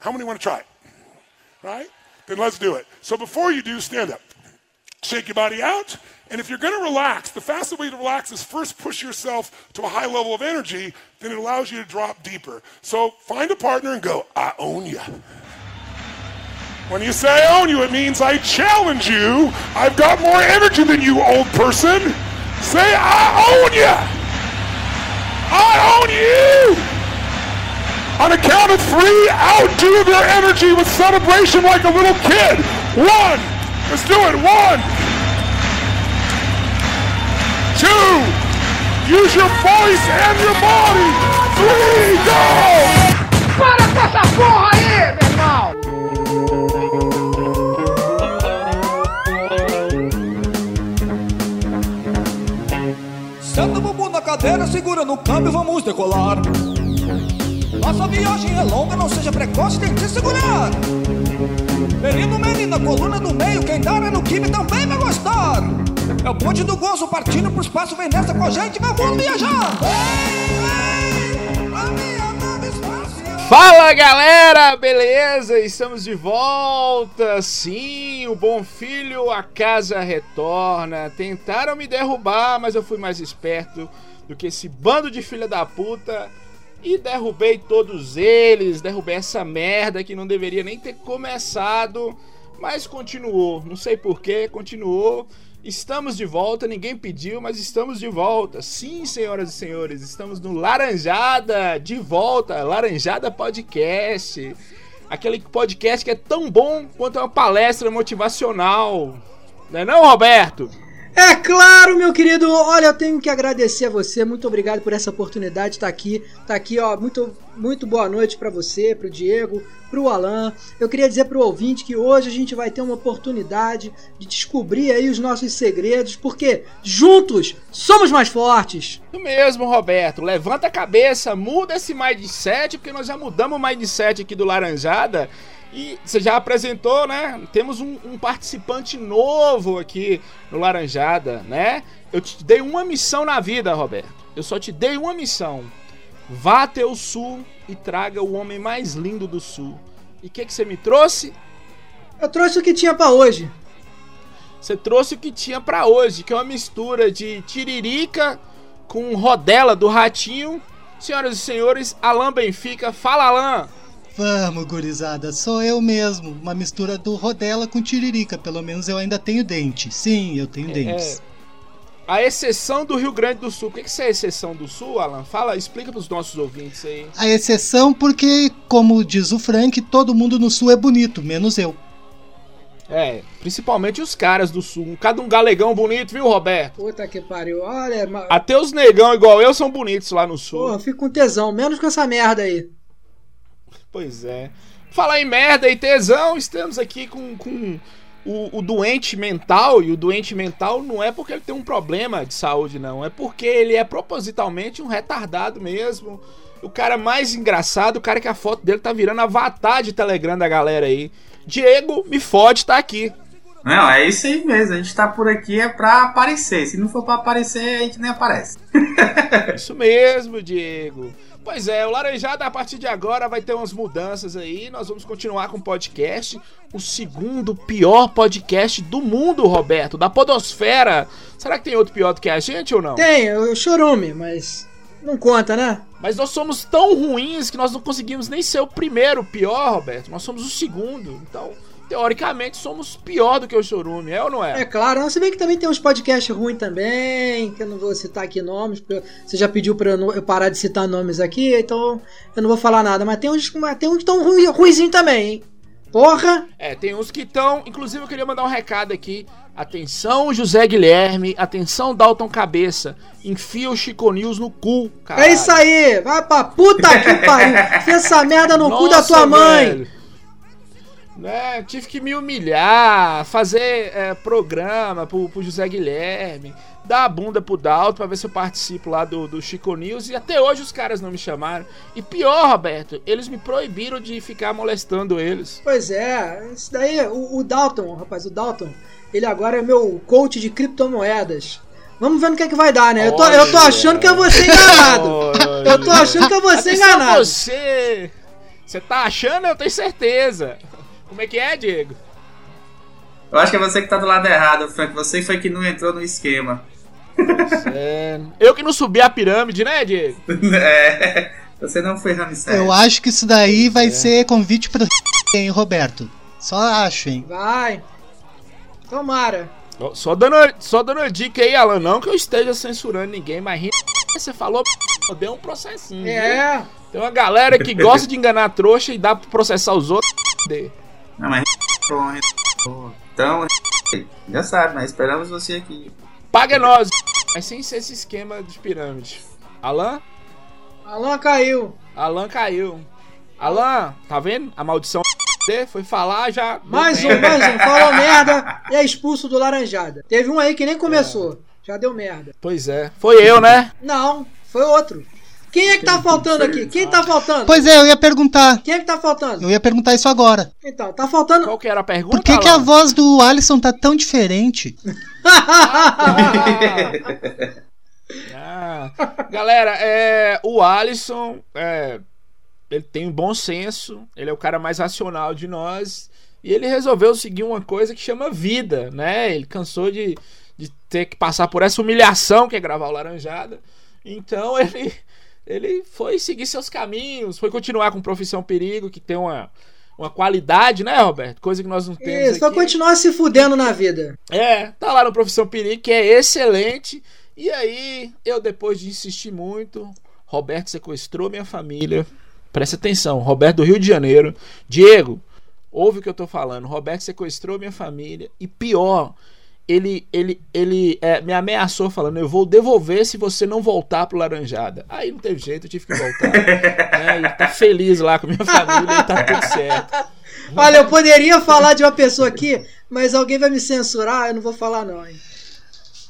How many want to try it? Right? Then let's do it. So before you do, stand up. Shake your body out. And if you're going to relax, the fastest way to relax is first push yourself to a high level of energy, then it allows you to drop deeper. So find a partner and go, I own you. When you say I own you, it means I challenge you. I've got more energy than you, old person. Say, I own you. I own you. On a count of three, outdo their energy with celebration like a little kid. One. Let's do it. One. Two. Use your voice and your body. Three. Go. Para com essa porra aí, meu irmão! Senta o bumbum na cadeira, segura no câmbio, vamos decolar. Nossa viagem é longa, não seja precoce, tente segurar. Menino, menina, coluna do meio, quem dar é no time também vai gostar. É o ponte do gozo partindo pro espaço, vem nessa com a gente, vamos viajar. Vem, vem, pra minha nave espacial. Fala galera, beleza? Estamos de volta. Sim, o bom filho, a casa retorna. Tentaram me derrubar, mas eu fui mais esperto do que esse bando de filha da puta e derrubei todos eles. Derrubei essa merda que não deveria nem ter começado, mas continuou. Não sei porquê, continuou. Estamos de volta, ninguém pediu, mas estamos de volta. Sim, senhoras e senhores, estamos no Laranjada, de volta, Laranjada Podcast. Aquele podcast que é tão bom quanto uma palestra motivacional. Não é não, Roberto? É claro, meu querido. Olha, eu tenho que agradecer a você. Muito obrigado por essa oportunidade de estar aqui. Tá aqui, ó. Muito, muito boa noite para você, pro Diego, pro Alan. Eu queria dizer pro ouvinte que hoje a gente vai ter uma oportunidade de descobrir aí os nossos segredos, porque juntos somos mais fortes. Isso mesmo, Roberto. Levanta a cabeça, muda esse mindset, porque nós já mudamos o mindset aqui do Laranjada. E você já apresentou, né? Temos um, um participante novo aqui no Laranjada, né? Eu te dei uma missão na vida, Roberto. Eu só te dei uma missão. Vá até o sul e traga o homem mais lindo do sul. E o que, que você me trouxe? Eu trouxe o que tinha para hoje. Você trouxe o que tinha pra hoje, que é uma mistura de tiririca com rodela do ratinho. Senhoras e senhores, Alan Benfica. Fala, Alan! Vamos, gurizada, sou eu mesmo. Uma mistura do rodela com tiririca. Pelo menos eu ainda tenho dente. Sim, eu tenho dentes. A exceção do Rio Grande do Sul. O que que é a exceção do Sul, Alan? Fala, explica pros nossos ouvintes aí. A exceção porque, como diz o Frank, todo mundo no sul é bonito, menos eu. É, principalmente os caras do Sul. Cada um galegão bonito, viu, Roberto? Puta que pariu. Olha. Até os negão igual eu são bonitos lá no Sul. porra, eu fico com tesão, menos com essa merda aí. Pois é. Falar em merda e tesão, estamos aqui com, com o, o doente mental. E o doente mental não é porque ele tem um problema de saúde, não. É porque ele é propositalmente um retardado mesmo. O cara mais engraçado, o cara que a foto dele tá virando avatar de Telegram da galera aí. Diego, me fode, tá aqui. Não, é isso aí mesmo. A gente tá por aqui é pra aparecer. Se não for pra aparecer, a gente nem aparece. Isso mesmo, Diego. Pois é, o Laranjada a partir de agora vai ter umas mudanças aí. Nós vamos continuar com o podcast. O segundo pior podcast do mundo, Roberto, da Podosfera. Será que tem outro pior do que a gente ou não? Tem, o chorume, mas não conta, né? Mas nós somos tão ruins que nós não conseguimos nem ser o primeiro pior, Roberto. Nós somos o segundo. Então, teoricamente, somos pior do que o Chorume, é ou não É é? claro, se bem que também tem uns podcasts ruins também, que eu não vou citar aqui nomes, porque você já pediu pra eu, parar de citar nomes aqui, então eu não vou falar nada. Mas tem uns, tem uns que estão ruim, ruinzinho também, hein? Porra! É, tem uns que estão. Inclusive, eu queria mandar um recado aqui. Atenção, José Guilherme. Atenção, Dalton Cabeça. Enfia o Chico News no cu, cara. É isso aí! Vai pra puta que pariu! Enfia essa merda no cu da tua mãe! Né, tive que me humilhar, fazer é, programa pro, pro José Guilherme, dar a bunda pro Dalton pra ver se eu participo lá do, do Chico News. E até hoje os caras não me chamaram. E pior, Roberto, eles me proibiram de ficar molestando eles. Pois é, isso daí, o, o Dalton, rapaz, o Dalton, ele agora é meu coach de criptomoedas. Vamos ver no que é que vai dar, né? Eu tô, eu tô achando que eu vou ser enganado. Eu tô achando que eu vou ser enganado. você! Você tá achando? Eu tenho certeza. Como é que é, Diego? Eu acho que é você que tá do lado errado, Frank. Você foi que não entrou no esquema. É, eu que não subi a pirâmide, né, Diego? É, você não foi Ramsés. Eu acho que isso daí vai ser convite pro hein, Roberto. Só acho, hein? Vai. Tomara. Só dando, só dando dica aí, Alan. Não que eu esteja censurando ninguém, mas você falou, deu um processinho. viu? É. Tem uma galera que gosta de enganar a trouxa e dá pra processar os outros. Não, mas. Então, já sabe, mas esperamos você aqui. Paga nós. Mas sem ser esse esquema de pirâmide. Alan? Alan caiu. Alan caiu. Alan, tá vendo? A maldição foi falar já. Mais um, mais um. Falou merda e é expulso do Laranjada. Teve um aí que nem começou. Já deu merda. Pois é. Foi eu, né? Não, foi outro. Quem é que tá faltando aqui? Quem tá faltando? Pois é, eu ia perguntar. Quem é que tá faltando? Eu ia perguntar isso agora. Então, tá faltando. Qual que era a pergunta? Por que, que a voz do Alisson tá tão diferente? Ah, galera, é, o Alisson, é, ele tem um bom senso, ele é o cara mais racional de nós e ele resolveu seguir uma coisa que chama vida, né? Ele cansou de, de ter que passar por essa humilhação que é gravar o Laranjada, então ele, ele foi seguir seus caminhos, foi continuar com Profissão Perigo, que tem uma, uma qualidade, né, Roberto? Coisa que nós não temos Isso, vai aqui. continuar se fudendo na vida. É, tá lá no Profissão Perigo, que é excelente. E aí, eu depois de insistir muito, Roberto sequestrou minha família. Presta atenção, Roberto do Rio de Janeiro. Diego, ouve o que eu tô falando. Roberto sequestrou minha família. E pior, ele, ele, ele é, me ameaçou falando: eu vou devolver se você não voltar pro Laranjada. Aí não teve jeito, eu tive que voltar. né? Ele tá feliz lá com a minha família e tá tudo certo. Olha, eu poderia falar de uma pessoa aqui, mas alguém vai me censurar, eu não vou falar não, hein.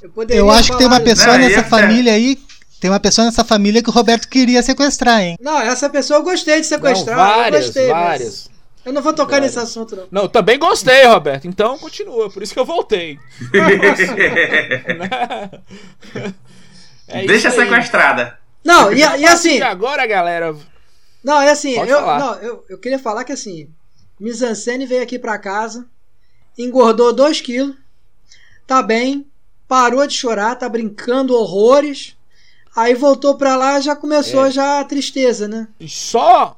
Eu, poderia Eu acho que tem uma falar- pessoa Não, nessa ia- família aí. Tem uma pessoa nessa família que o Roberto queria sequestrar, hein? Não, essa pessoa eu gostei de Não, sequestrar, eu várias, gostei. mas várias. Eu não vou tocar nesse assunto, não. Não, também gostei, Roberto. Então continua, por isso que eu voltei. É Deixa sequestrada. Não, e, e assim, agora, galera. não, é assim, eu, não, eu, eu queria falar que assim, Mizancene veio aqui pra casa, engordou 2 quilos, tá bem, parou de chorar, tá brincando horrores, aí voltou pra lá já começou É. já a tristeza, né? E Só,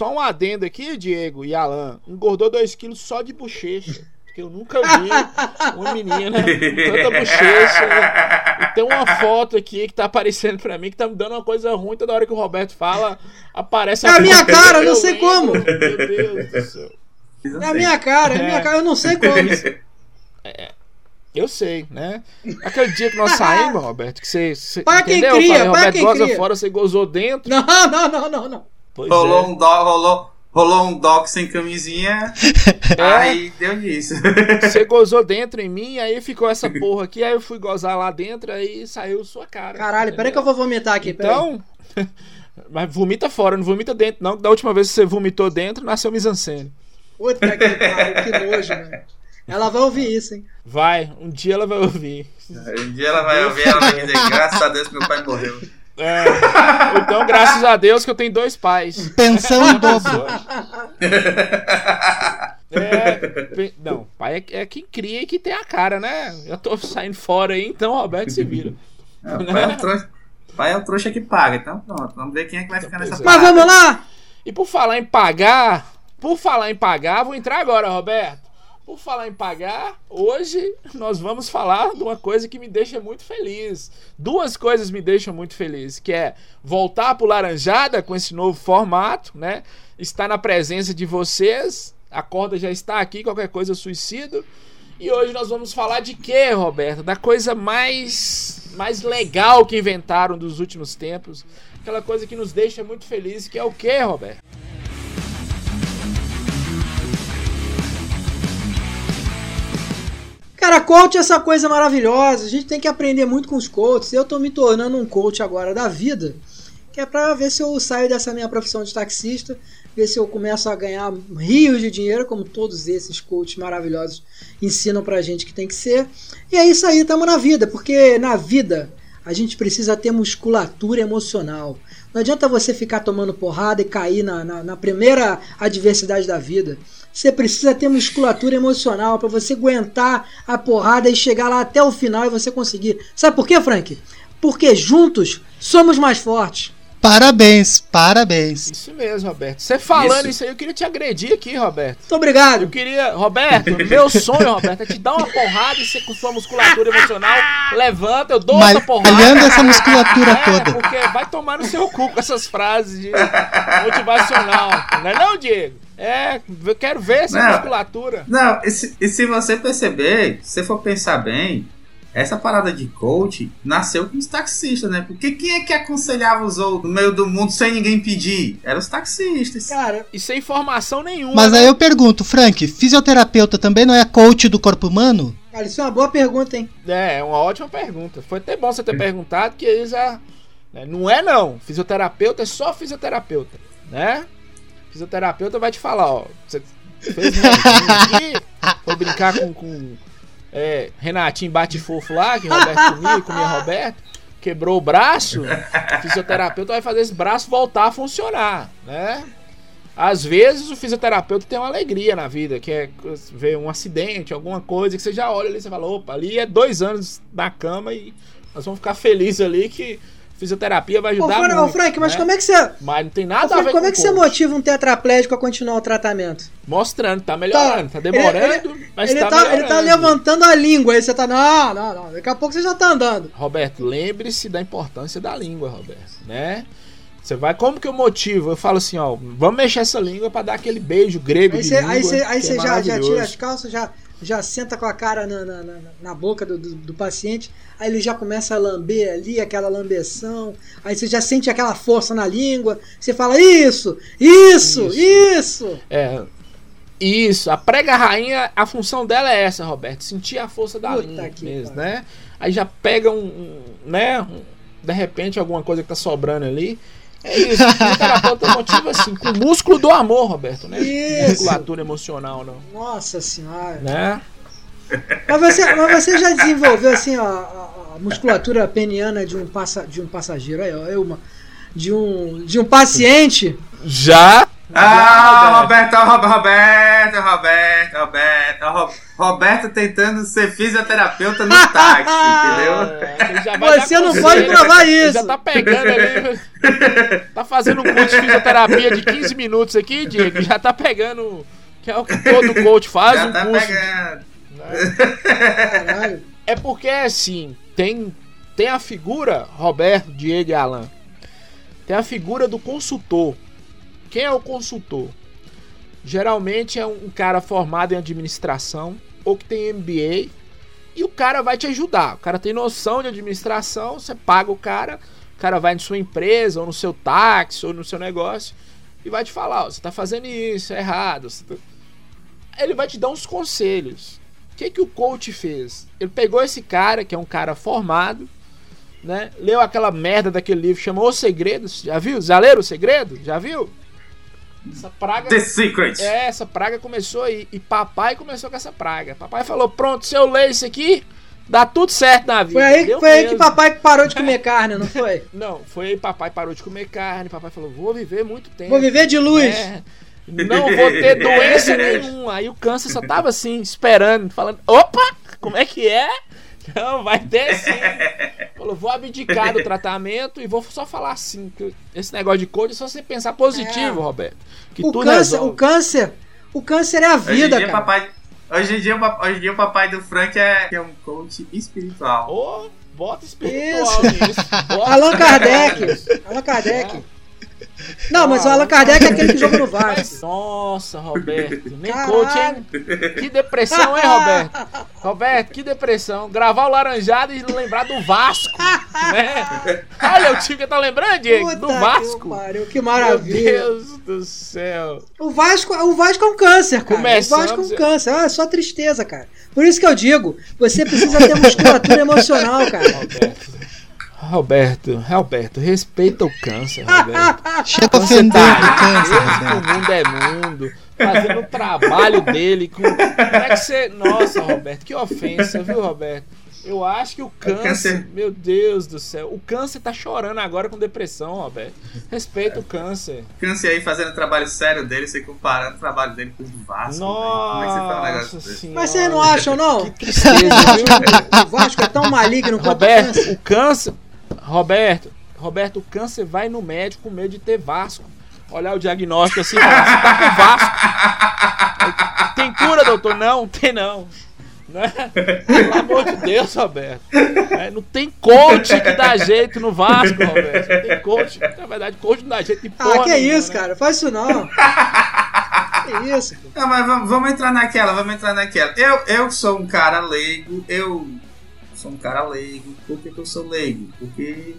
só um adendo aqui, Diego e Alan. Engordou 2 quilos só de bochecha. Porque eu nunca vi uma menina com tanta bochecha. E tem uma foto aqui que tá aparecendo pra mim que tá me dando uma coisa ruim. Toda hora que o Roberto fala, aparece É a minha foto. cara, eu não sei lembro, como. Meu Deus do céu. É a minha cara, é a minha É. cara, eu não sei como. Eu sei, né? Aquele dia que nós saímos, Roberto, que você. você Para quem entendeu? Eu cria, falei, para Roberto quem goza cria. fora, você gozou dentro. Não, não, não, não, não. Pois Rolou é. um doc, rolou, rolou um doc sem camisinha. É. Aí deu nisso. Você gozou dentro em mim, aí ficou essa porra aqui, aí eu fui gozar lá dentro, aí saiu sua cara. Caralho, peraí que eu vou vomitar aqui. Então. Mas vomita fora, não vomita dentro, não. Da última vez que você vomitou dentro, nasceu misancene. Puta que pariu, que nojo, mano. Ela vai ouvir isso, hein? Vai, um dia ela vai ouvir. Um dia ela vai ouvir, ela vai dizer, graças a Deus que meu pai morreu. É. Então, graças a Deus que eu tenho dois pais. Pensão em dobro. É, não, pai é, é quem cria e que tem a cara, né? Eu tô saindo fora aí, então o Roberto se vira. O pai é o trouxa. pai é o trouxa que paga, então pronto. Vamos ver quem é que vai ficar nessa é. Mas parada. vamos lá? E por falar em pagar, por falar em pagar, vou entrar agora, Roberto. Por falar em pagar, hoje nós vamos falar de uma coisa que me deixa muito feliz. Duas coisas me deixam muito feliz, que é voltar pro Laranjada com esse novo formato, né? Estar na presença de vocês. A corda já está aqui, qualquer coisa eu suicido. E hoje nós vamos falar de quê, Roberto? Da coisa mais mais legal que inventaram dos últimos tempos. Aquela coisa que nos deixa muito felizes, que é o quê, Roberto? Cara, coach é essa coisa maravilhosa. A gente tem que aprender muito com os coaches. Eu tô me tornando um coach agora da vida, que é pra ver se eu saio dessa minha profissão de taxista, ver se eu começo a ganhar rios de dinheiro, como todos esses coaches maravilhosos ensinam pra gente que tem que ser. E é isso aí, tamo na vida, porque na vida a gente precisa ter musculatura emocional. Não adianta você ficar tomando porrada e cair na, na, na primeira adversidade da vida. Você precisa ter musculatura emocional para você aguentar a porrada e chegar lá até o final e você conseguir. Sabe por quê, Frank? Porque juntos somos mais fortes. Parabéns, parabéns. Isso mesmo, Roberto. Você falando Isso. isso. aí, eu queria te agredir aqui, Roberto. Muito obrigado. Eu queria, Roberto, meu sonho, Roberto, é te dar uma porrada e você com sua musculatura emocional levanta, eu dou Mas outra porrada. olhando essa musculatura É, toda. porque vai tomar no seu cu com essas frases de motivacional. Não é não, Diego? É, eu quero ver essa Não. musculatura. Não, e se, e se você perceber, se você for pensar bem, essa parada de coach nasceu com os taxistas, né? Porque quem é que aconselhava os outros no meio do mundo sem ninguém pedir? Eram os taxistas. Cara, E sem informação nenhuma. Mas né? aí eu pergunto, Frank, fisioterapeuta também não é coach do corpo humano? cara, isso é uma boa pergunta, hein? É, é uma ótima pergunta. Foi até bom você ter perguntado, que eles já. né, Não é não. Fisioterapeuta é só fisioterapeuta, né? Fisioterapeuta vai te falar, ó. Você fez um aqui, foi brincar com, com é, Renatinho bate fofo lá, que Roberto comia, comia Roberto, quebrou o braço. O fisioterapeuta vai fazer esse braço voltar a funcionar, né? Às vezes o fisioterapeuta tem uma alegria na vida, que é ver um acidente, alguma coisa, que você já olha ali e você fala, opa, ali é dois anos na cama e nós vamos ficar felizes ali que fisioterapia vai Ô, ajudar Frank, ô, muito. Frank, mas né? como é que você. Mas não tem Ô, nada a Frank, ver como com é que você motiva um tetraplégico a continuar o tratamento? Mostrando, tá melhorando, tá, demorando, Ele, mas ele tá, tá, ele tá levantando a língua, aí você tá. Não, não, não. Daqui a pouco você já tá andando. Roberto, lembre-se da importância da língua, Roberto, né? Você vai, como que eu motivo? Eu falo assim, ó, vamos mexer essa língua pra dar aquele beijo grego Aí de você, língua, aí você, que você é já, já tira as calças, já, já senta com a cara na, na, na- na boca do, do, do paciente, aí ele já começa a lamber ali, aquela lambeção, aí você já sente aquela força na língua, você fala, isso, isso, isso. É. Isso, a prega rainha, a função dela é essa, Roberto. Sentir a força da Puta língua que mesmo, pariu. né? Aí já pega um, um, né? um- de repente alguma coisa que tá sobrando ali. É isso. O terapeuta motiva assim, com o músculo do amor, Roberto, né? Isso. Musculatura emocional, não. Nossa senhora. Né? Mas você, mas você já desenvolveu assim ó, a, a musculatura peniana de um, passa, de um passageiro, aí, ó, eu, uma, de um, de um paciente? Já. Ah, Roberto, Roberto, Roberto, Roberto, Roberto, Ro- Roberto tentando ser fisioterapeuta no táxi, entendeu? É, vai Você não pode provar isso. já tá pegando ali. Tá fazendo um curso de fisioterapia de 15 minutos aqui, Diego. Já tá pegando. Que é o que todo coach faz, Já um tá curso. pegando. Caralho. É porque assim, tem, tem a figura, Roberto, Diego e Alan. Tem a figura do consultor. Quem é o consultor? Geralmente é um cara formado em administração ou que tem MBA e o cara vai te ajudar. O cara tem noção de administração, você paga o cara, o cara vai na sua empresa ou no seu táxi ou no seu negócio e vai te falar, ó, você tá fazendo isso, é errado. tá- Ele vai te dar uns conselhos. O que, que o coach fez? Ele pegou esse cara, que é um cara formado, né? Leu aquela merda daquele livro, chamou Os Segredos. Já viu? Já leram O Segredo? Já viu? Essa praga. The Secret. É, essa praga começou aí. E papai começou com essa praga. Papai falou: pronto, se eu ler isso aqui, dá tudo certo na vida. Foi aí, Deu foi aí que papai parou de comer carne, não foi? Não, foi aí papai parou de comer carne. Papai falou: vou viver muito tempo. Vou viver de luz. É, não vou ter doença nenhuma. Aí o câncer só tava assim, esperando, falando: opa, como é que é? Não, vai ter sim. Falou, vou abdicar do tratamento e vou só falar assim. Que esse negócio de coach é só você pensar positivo, É. Roberto. Que O tudo câncer, resolve. o câncer, o câncer é a Hoje vida, dia, cara. papai. Hoje em, dia, hoje em dia, o papai do Frank é, é um coach espiritual. Ô, bota espiritual Isso. nisso. Bota Allan Kardec. Allan Kardec. Não, mas o Allan Kardec é aquele que joga no Vasco. Nossa, Roberto. Nem Caralho. coach, hein? Que depressão, hein, Roberto? Roberto, que depressão. Gravar o Laranjado e lembrar do Vasco. Né? Olha o time que tá lembrando, Diego. Puta do que Vasco. pariu, que Meu maravilha. Deus do céu. O Vasco, o Vasco é um câncer, cara. Começamos- O Vasco é um câncer. Ah, é só tristeza, cara. Por isso que eu digo, você precisa ter musculatura emocional, cara. Roberto. Roberto, Roberto, respeita o câncer, Roberto. Chega ofendendo tá o câncer, que o Roberto. mundo é mundo, fazendo o trabalho dele com. Como é que você. Nossa, Roberto, que ofensa, viu, Roberto? Eu acho que o câncer, câncer- Meu Deus do céu. O câncer tá chorando agora com depressão, Roberto. Respeita o câncer. Câncer aí fazendo o trabalho sério dele, você comparando o trabalho dele com o do Vasco. velho. Como é que você fala um negócio Nossa desse? senhora. Mas vocês não acham, não? Que tristeza, viu? O Vasco é tão maligno quanto o Roberto, câncer. o câncer. Roberto, Roberto, o câncer vai no médico com medo de ter Vasco. Olhar o diagnóstico assim, fala, você tá com Vasco. Tem cura, doutor? Não, tem não. Né? Pelo amor de Deus, Roberto. É, não tem coach que dá jeito no Vasco, Roberto. Não tem coach. Na verdade, coach não dá jeito de porra Ah, que nenhuma, isso, né? cara. Faz isso não. que isso, pô. Não, mas vamos, vamos entrar naquela, vamos entrar naquela. Eu, eu sou um cara leigo, eu sou um cara leigo. Por que, que eu sou leigo? Porque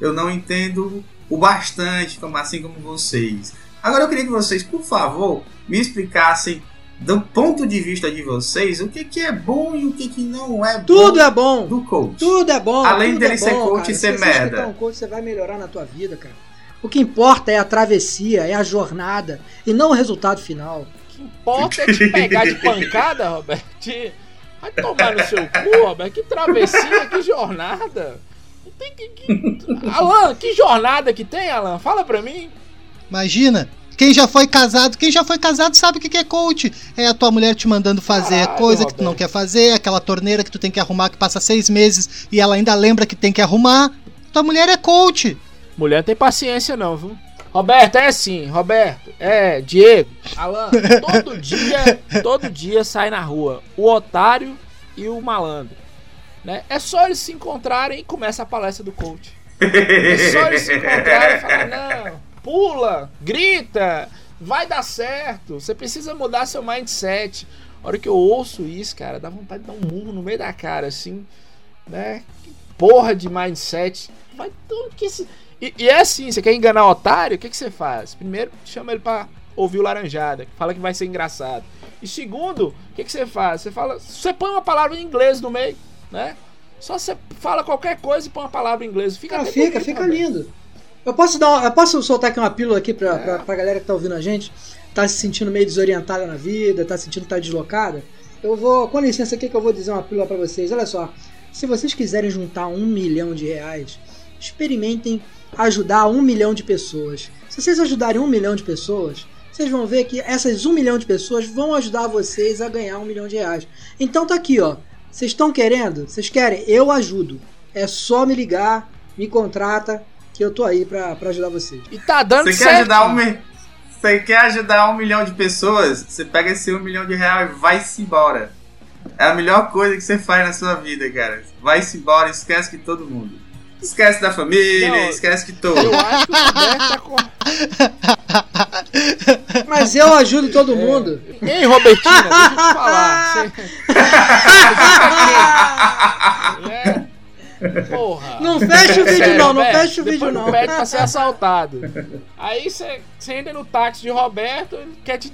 eu não entendo o bastante, como, assim como vocês. Agora eu queria que vocês, por favor, me explicassem, do ponto de vista de vocês, o que, que é bom e o que, que não é Tudo bom é bom. do coach. Tudo é bom. Além tudo dele é ser bom, coach cara. e ser Se merda. escutar um coach, você vai melhorar na tua vida, cara. O que importa é a travessia, é a jornada e não o resultado final. O que importa é te pegar de pancada, Roberto. Vai tomar no seu cu, Roberto. Que travessia, que jornada. Tem que, que- Alan, que jornada que tem, Alan? Fala pra mim. Imagina, quem já foi casado, quem já foi casado sabe o que é coach. É a tua mulher te mandando fazer Caralho, coisa que tu não quer fazer, aquela torneira que tu tem que arrumar que passa seis meses e ela ainda lembra que tem que arrumar. Tua mulher é coach. Mulher tem paciência, não, viu? Roberto, é assim, Roberto, é, Diego, Alan, todo dia, todo dia sai na rua o otário e o malandro. Né? É só eles se encontrarem e começa a palestra do coach. É só eles se encontrarem e falar, não, pula, grita, vai dar certo. Você precisa mudar seu mindset. A hora que eu ouço isso, cara, dá vontade de dar um murro no meio da cara, assim, né? Que porra de mindset. Vai tudo que esse. E, e é assim, você quer enganar o otário, o que, que você faz? Primeiro, chama ele pra ouvir o Laranjada, que fala que vai ser engraçado. E segundo, o que, que você faz? Você fala. Você põe uma palavra em inglês no meio, né? Só você fala qualquer coisa e põe uma palavra em inglês. Fica Ah, fica, bonito, fica Roberto. lindo. Eu posso dar, uma- eu posso soltar aqui uma pílula aqui pra, pra, pra galera que tá ouvindo a gente, tá se sentindo meio desorientada na vida, tá sentindo que tá deslocada. Eu vou, com licença aqui que eu vou dizer uma pílula pra vocês. Olha só, se vocês quiserem juntar um milhão de reais, experimentem ajudar um milhão de pessoas. Se vocês ajudarem um milhão de pessoas, vocês vão ver que essas um milhão de pessoas vão ajudar vocês a ganhar um milhão de reais. Então tá aqui, ó. Vocês estão querendo? Vocês querem? Eu ajudo. É só me ligar, me contrata, que eu tô aí pra, pra ajudar vocês. E tá dando Você certo. quer ajudar um Você quer ajudar um milhão de pessoas? Você pega esse um milhão de reais e vai-se embora. É a melhor coisa que você faz na sua vida, cara. Vai-se embora, esquece que todo mundo. Esquece da família, Não, esquece que todo. Eu acho que o Roberto tá com. Mas eu ajudo todo mundo. Ei, Robertina, deixa eu te falar. Você... é. Porra. Não fecha o vídeo Sério, não, não Roberto, fecha o vídeo não. não pede pra ser assaltado. Aí você você entra no táxi de Roberto, ele quer te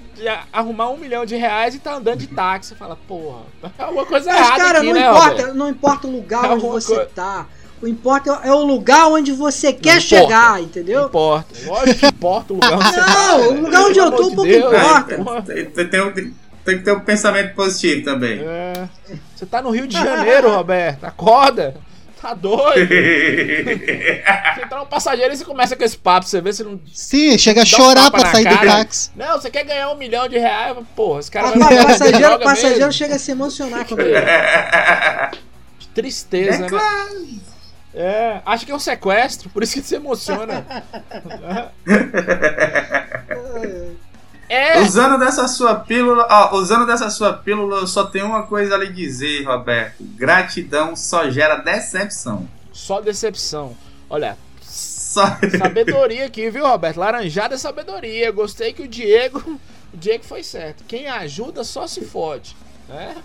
arrumar um milhão de reais e tá andando de táxi. Você fala, porra, é uma coisa Mas, errada cara, aqui, não, né, importa, Roberto? não importa o lugar É onde alguma você coisa- tá. O importa é o lugar onde você quer importa. chegar, Não entendeu? importa. Lógico que importa o lugar onde você tá. Não, o lugar onde eu tô, amor pouco de Deus. importa. Tem, tem- tem- tem- que ter um pensamento positivo também. É. Você tá no Rio de Janeiro, Roberto. Acorda. Tá doido. Você entrar um passageiro e você começa com esse papo, você vê se não. Sim, chega a um chorar tapa pra sair do cara. táxi. Não, você quer ganhar um milhão de reais? Porra, esse cara Ah, vai dar passageiro, passageiro mesmo. chega a se emocionar comigo. Que tristeza, né? É, acho que é um sequestro, por isso que se emociona. É, Usando dessa sua pílula, ó, usando dessa sua pílula, eu só tenho uma coisa a lhe dizer, Roberto. Gratidão só gera decepção. só decepção. Olha, Só... sabedoria aqui, viu, Roberto? Laranjada é sabedoria. Gostei que o Diego. O Diego foi certo. Quem ajuda só se fode. Né?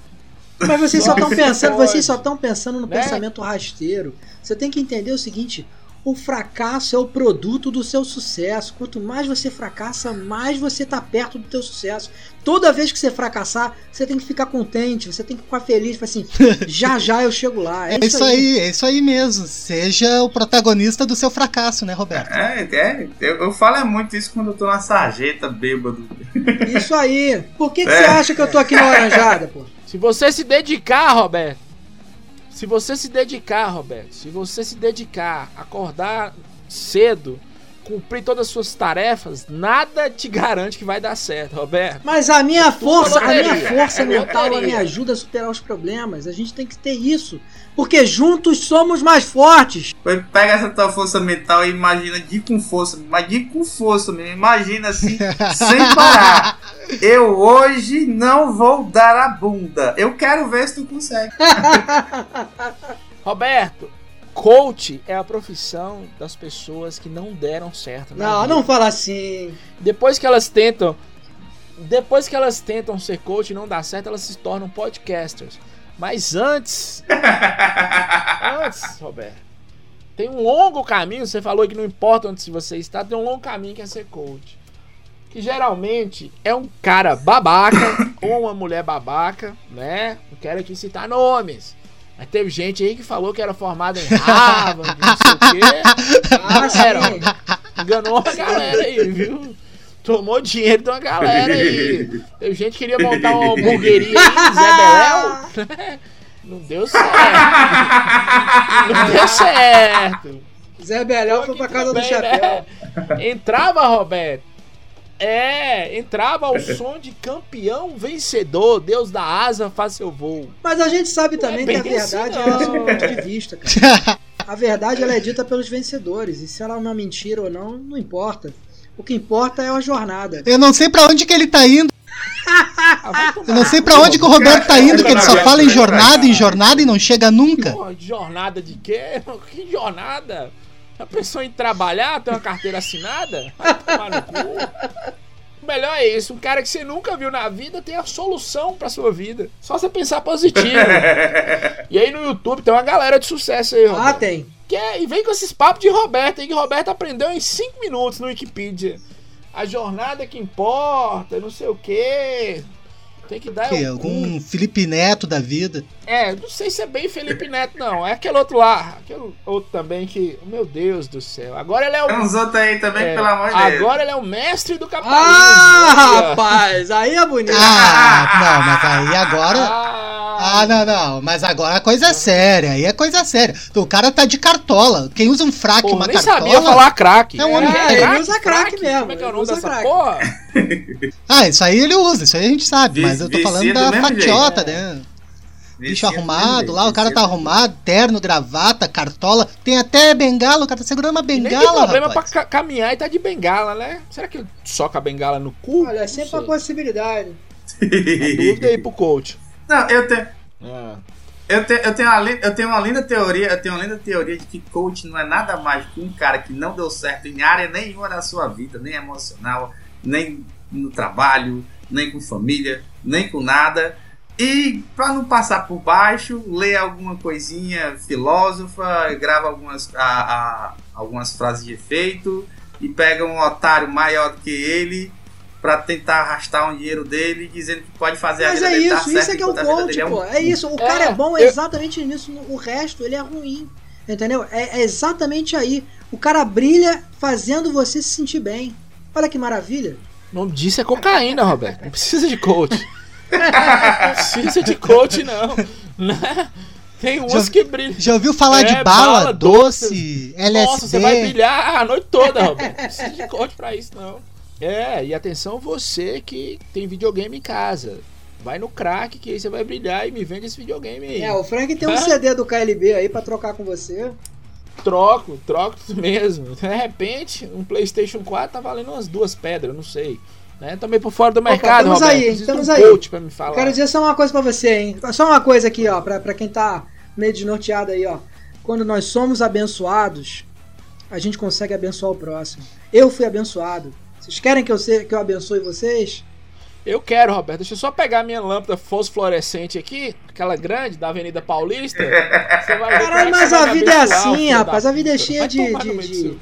Mas vocês só estão pensando, vocês só estão pensando no Né? pensamento rasteiro. Você tem que entender o seguinte: o fracasso é o produto do seu sucesso. Quanto mais você fracassa, mais você tá perto do teu sucesso. Toda vez que você fracassar, você tem que ficar contente, você tem que ficar feliz, assim, já já eu chego lá. É, É isso aí, é isso aí mesmo. Seja o protagonista do seu fracasso, né, Roberto? É, é, eu, eu falo é muito isso quando eu tô na sarjeta bêbado. Isso aí. Por que, que É. você acha que eu tô aqui na laranjada, pô? Se você se dedicar, Roberto, Se você se dedicar, Roberto, se você se dedicar, acordar cedo, cumprir todas as suas tarefas, nada te garante que vai dar certo, Roberto. Mas a minha força, a minha força É mental, ela me ajuda a superar os problemas. A gente tem que ter isso. Porque juntos somos mais fortes. Pega essa tua força mental e imagina de com força, mas de com força mesmo. Imagina assim, sem parar. Eu hoje não vou dar a bunda. Eu quero ver se tu consegue. Roberto, coach é a profissão das pessoas que não deram certo. na Não, vida. não fala assim. Depois que elas tentam. Depois que elas tentam ser coach e não dá certo, elas se tornam podcasters. Mas antes. antes, Roberto. Tem um longo caminho. Você falou que não importa onde você está, tem um longo caminho que é ser coach. Que geralmente é um cara babaca ou uma mulher babaca, né? Não quero aqui citar nomes. Mas teve gente aí que falou que era formada em Harvard, não sei o quê. Ah, era. Enganou uma galera aí, viu? Tomou dinheiro de uma galera aí. Teve gente que queria montar uma hamburgueria aí, Zé Beléu. Não deu certo. Não deu certo. Zé Beléu foi pra casa do chapéu. né? Entrava, Roberto. É, entrava ao som de campeão vencedor. Deus da asa faz seu voo. Mas a gente sabe é também que a assim, verdade não. é o ponto de vista, cara. A verdade ela é dita pelos vencedores. E se ela é uma mentira ou não, não importa. O que importa é a jornada. Eu não sei pra onde que ele tá indo. Ah, Eu não sei cu, onde que o Roberto tá indo, que ele só fala em jornada, em jornada e não chega nunca. Porra, jornada de quê? Que jornada? A pessoa em trabalhar, tem uma carteira assinada? Vai tomar no cu. O melhor é isso, um cara que você nunca viu na vida tem a solução pra sua vida. Só você pensar positivo. e aí no YouTube tem uma galera de sucesso aí, Ah, Roberto. tem. Que é- e vem com esses papos de Roberto aí, que Roberto aprendeu em 5 minutos no Wikipedia. A jornada que importa, não sei o quê. Tem que dar Que, o cu. algum Felipe Neto da vida. É, não sei se é bem Felipe Neto, não. É aquele outro lá. Aquele outro também que. Meu Deus do céu. Agora ele é o. Tem uns outros aí também, é, pelo amor de Deus. agora ele é o mestre do capitalismo. Ah, rapaz, aí é bonito. Ah, não, mas aí agora. Ah, Ah, não, não, mas agora a coisa é séria, aí é coisa séria. O cara tá de cartola. Quem usa um fraque, Porra, uma nem cartola. sabia falar craque. É um homem- É, É, ele usa craque mesmo, Como é que é o ele nome usa dessa craque. porra? Ah, isso aí ele usa, isso aí a gente sabe. Mas eu tô falando do da fatiota, jeito. né? Bicho Vicia do arrumado lá, o cara tá arrumado, terno, gravata, cartola. Tem até bengala, o cara tá segurando uma nem tem bengala, problema rapaz. pra ca- caminhar e tá de bengala, né? Será que ele soca a bengala no cu? Olha, é sempre uma possibilidade. Dúvida aí pro coach. Não, eu tenho. Ah. Eu tenho, eu, tenho uma, eu tenho uma linda teoria, eu tenho uma linda teoria de que coach não é nada mais que um cara que não deu certo em área nenhuma da sua vida, nem emocional, nem no trabalho, nem com família, nem com nada. E pra não passar por baixo, lê alguma coisinha filósofa, grava algumas, a- a- algumas frases de efeito e pega um otário maior do que ele pra tentar arrastar um dinheiro dele, dizendo que pode fazer a Mas vida é isso, certo isso é que é o a coach, é um pô. É isso, o cara É, é bom eu- exatamente nisso. O resto, ele é ruim. Entendeu? É, é exatamente aí. O cara brilha fazendo você se sentir bem. Olha que maravilha. O nome disso é cocaína, Roberto. Não precisa de coach. Não precisa de coach, não. Né? Tem uns Já- que brilham. Já ouviu falar É, de bala, bala, doce, LSD? Nossa, você vai brilhar a noite toda, Roberto. Não precisa de coach pra isso, não. É, e atenção você que tem videogame em casa. Vai no crack que aí você vai brilhar e me vende esse videogame aí. É, o Frank tem um Hã? CD do KLB aí pra trocar com você. Troco, troco mesmo. De repente, um PlayStation 4 tá valendo umas duas pedras, não sei. Né? Também por fora do mercado, estamos Roberto. aí, estamos um aí. pra me falar. Eu quero dizer só uma coisa pra você, hein? Só uma coisa aqui, ó, pra, pra quem tá meio desnorteado aí, ó. Quando nós somos abençoados, a gente consegue abençoar o próximo. Eu fui abençoado. Vocês querem que eu, se, que eu abençoe vocês? Eu quero, Roberto. Deixa eu só pegar minha lâmpada fosforescente aqui, aquela grande da Avenida Paulista. Você vai Caralho, é mas a me vida é assim, rapaz. A vida é cheia de, de, de,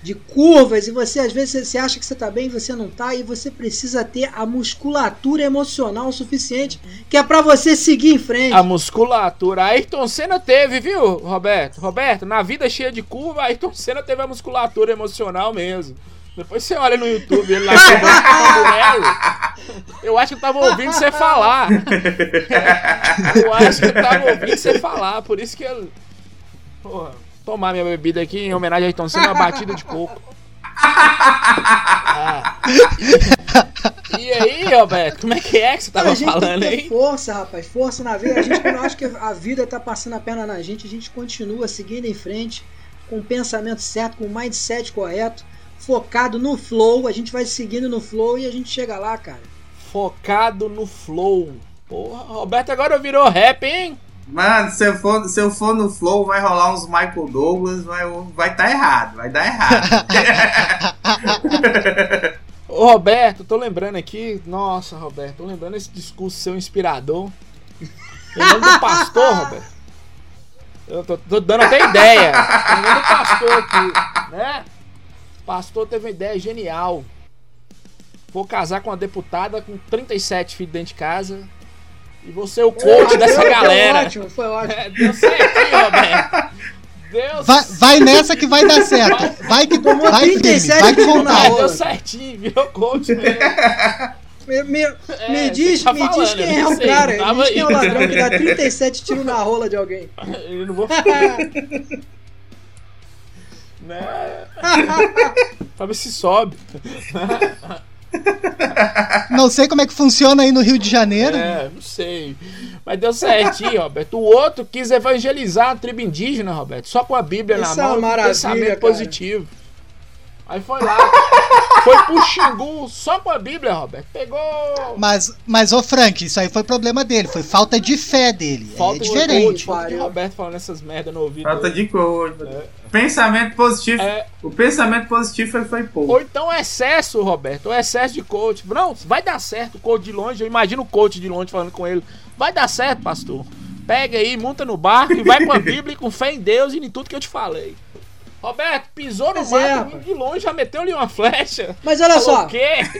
de, curvas e você, às vezes, você acha que você tá bem e você não tá. E você precisa ter a musculatura emocional suficiente que é pra você seguir em frente. A musculatura. Ayrton Senna teve, viu, Roberto? Roberto, na vida cheia de curva, Ayrton Senna teve a musculatura emocional mesmo. Depois você olha no YouTube, ele lá. Eu acho que eu tava ouvindo você falar. Eu acho que eu tava ouvindo você falar, por isso que eu. Porra, tomar minha bebida aqui em homenagem a Ayrton Senna, uma batida de coco. Ah. E aí, Roberto, como é que é que você tava a gente falando tem que ter aí? força, rapaz. Força na veia. A gente, quando acha que a vida tá passando a perna na gente, a gente continua seguindo em frente, com o pensamento certo, com o mindset correto, focado no flow. A gente vai seguindo no flow e a gente chega lá, cara. Focado no flow. Porra, Roberto agora virou rap, hein? Mano, se eu, for, se eu for no Flow, vai rolar uns Michael Douglas, vai, vai tá errado, vai dar errado. Ô Roberto, tô lembrando aqui. Nossa, Roberto, tô lembrando esse discurso seu inspirador. Lembrando do pastor, Roberto. Eu tô, tô dando até ideia. Lembrando do pastor aqui, né? O pastor teve uma ideia genial. Vou casar com uma deputada com 37 filhos dentro de casa. E vou ser o coach dessa Foi galera. ótimo, foi ótimo. É, deu certinho, Roberto. Deus Vai, vai nessa que vai dar certo. Vai que Tomou vai firme, 37 vai com quilos na vontade. É, rola. deu certinho, virou coach mesmo. Me, me- É, me diz, você tá me diz falando, quem eu é não o sei, cara. Me diz quem é o ladrão que dá 37 tiros na rola de alguém. Eu não vou. né? Pra ver se sobe. Não sei como é que funciona aí no Rio de Janeiro. É, não sei. Mas deu certinho, Roberto. O outro quis evangelizar a tribo indígena, Roberto. Só com a Bíblia Isso na é mão com maravilha, pensamento cara. positivo. Aí foi lá. foi pro Xingu só com a Bíblia, Roberto. Pegou. Mas, mas, ô Frank, isso aí foi problema dele, foi falta de fé dele. Falta é diferente. Falta de Roberto falando essas merda no ouvido. Falta de coach. Pensamento positivo. É. O pensamento positivo ele foi pouco. Ou então excesso, Roberto, ou excesso de coach. Não, vai dar certo o coach de longe. Eu imagino o coach de longe falando com ele. Vai dar certo, pastor. Pega aí, monta no barco e vai com a Bíblia e com fé em Deus e em tudo que eu te falei. Roberto, pisou no é, mato, de longe, já meteu-lhe uma flecha. Mas olha Falou só, o quê?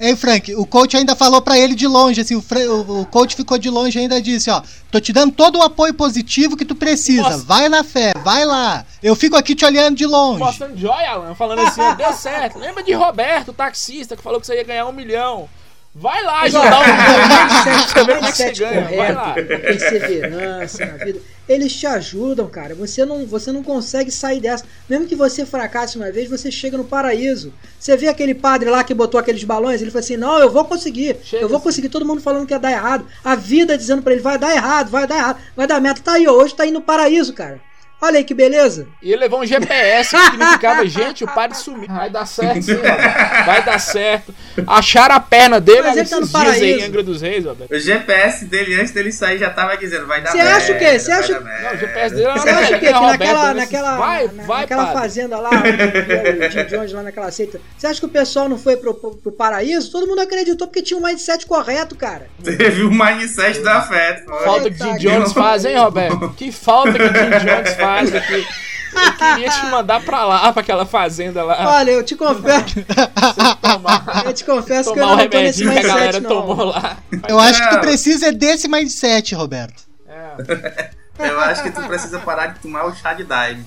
Ei, Frank, o coach ainda falou pra ele de longe, assim, o, Fra- o- o coach ficou de longe e ainda disse, ó, tô te dando todo o apoio positivo que tu precisa, Nossa. vai na fé, vai lá. Eu fico aqui te olhando de longe. Mostrando joia, Alan, falando assim, deu certo. Lembra de Roberto, o taxista, que falou que você ia ganhar um milhão. Vai lá ajudar o mindset, Você vê como é que você mindset ganha, vai lá. correto, perseverança na vida, eles te ajudam, cara. Você não, você não consegue sair dessa. Mesmo que você fracasse uma vez, você chega no paraíso. Você vê aquele padre lá que botou aqueles balões, ele falou assim: Não, eu vou conseguir, Chega eu vou assim. conseguir. Todo mundo falando que ia dar errado. A vida dizendo pra ele: Vai dar errado, vai dar errado, vai dar merda. Tá aí, ó, hoje tá indo no paraíso, cara. Olha aí que beleza. E ele levou um GPS que significava, gente, o padre sumiu. Vai dar certo, sim, Roberto. Vai dar certo. Acharam a perna dele Mas tá no dias aí paraíso. em Angra dos Reis, Roberto. O GPS dele, antes dele sair, já tava dizendo, vai dar Você merda. acha o quê? Você acha-. Não, o GPS dele era Você acha o quê? Que né, Roberto, naquela, nesses- naquela, Vai, na- vai, naquela padre. fazenda lá, onde o Jim Jones lá naquela seita, você acha que o pessoal não foi pro, pro, pro paraíso? Todo mundo acreditou porque tinha um mindset correto, cara. Teve o mindset da fé. Falta que Eita, Jim Jones faz, hein, Roberto? Que falta que Jim Jones faz aqui. Eu queria te mandar pra lá, pra aquela fazenda lá. Olha, eu te confesso, Tomar, eu te confesso que eu não tô nesse remedinho que a galera mindset, tomou não. lá. Eu acho que tu Não. precisa é desse mindset, Roberto. É. Eu acho que tu precisa parar de tomar o chá de Daime.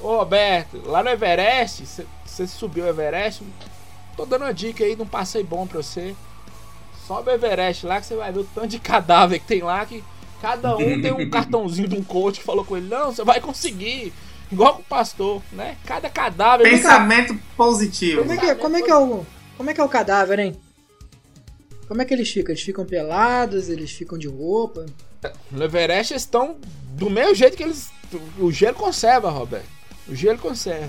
Ô Roberto, lá no Everest, você subiu o Everest? Tô dando uma dica aí de um passeio bom pra você. Sobe o Everest lá que você vai ver o tanto de cadáver que tem lá que cada um tem um cartãozinho de um coach que falou com ele, não, você vai conseguir. Igual com o pastor, né? Cada cadáver. Pensamento positivo. Como é, que, como, é que é o, como é que é o cadáver, hein? Como é que eles ficam? Eles ficam pelados, eles ficam de roupa. No Everest estão do mesmo jeito que eles. O gelo conserva, Roberto. O gelo conserva.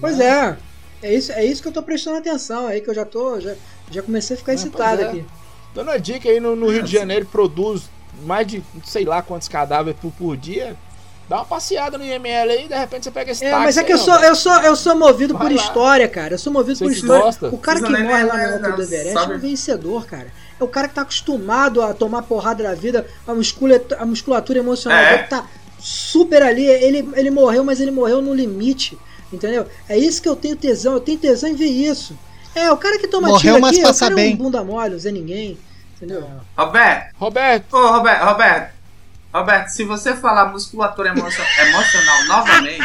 Pois é. É isso, é isso que eu tô prestando atenção aí, que eu já tô. Já, já comecei a ficar excitado é. aqui. Dando uma dica aí, no, no Rio de Janeiro produz mais de sei lá quantos cadáveres por, por dia. Dá uma passeada no IML aí, de repente você pega esse É, táxi mas é aí, que eu sou, eu sou, eu sou movido Vai por lá. história, cara. Eu sou movido Você por que história. gosta. O cara que Precisa nem morre lá ver, no alto do Everest sabe? é um vencedor, cara. É o cara que tá acostumado a tomar porrada da vida, a musculatura, a musculatura emocional É. dele tá super ali. Ele, ele morreu, mas ele morreu no limite. Entendeu? É isso que eu tenho tesão. Eu tenho tesão em ver isso. É, o cara que toma Morreu, tiro mas aqui, o passa cara é bem. um bunda mole, não Zé ninguém. Entendeu? Roberto, Roberto, ô Roberto, Roberto. Roberto, se você falar musculatura emocio- emocional novamente,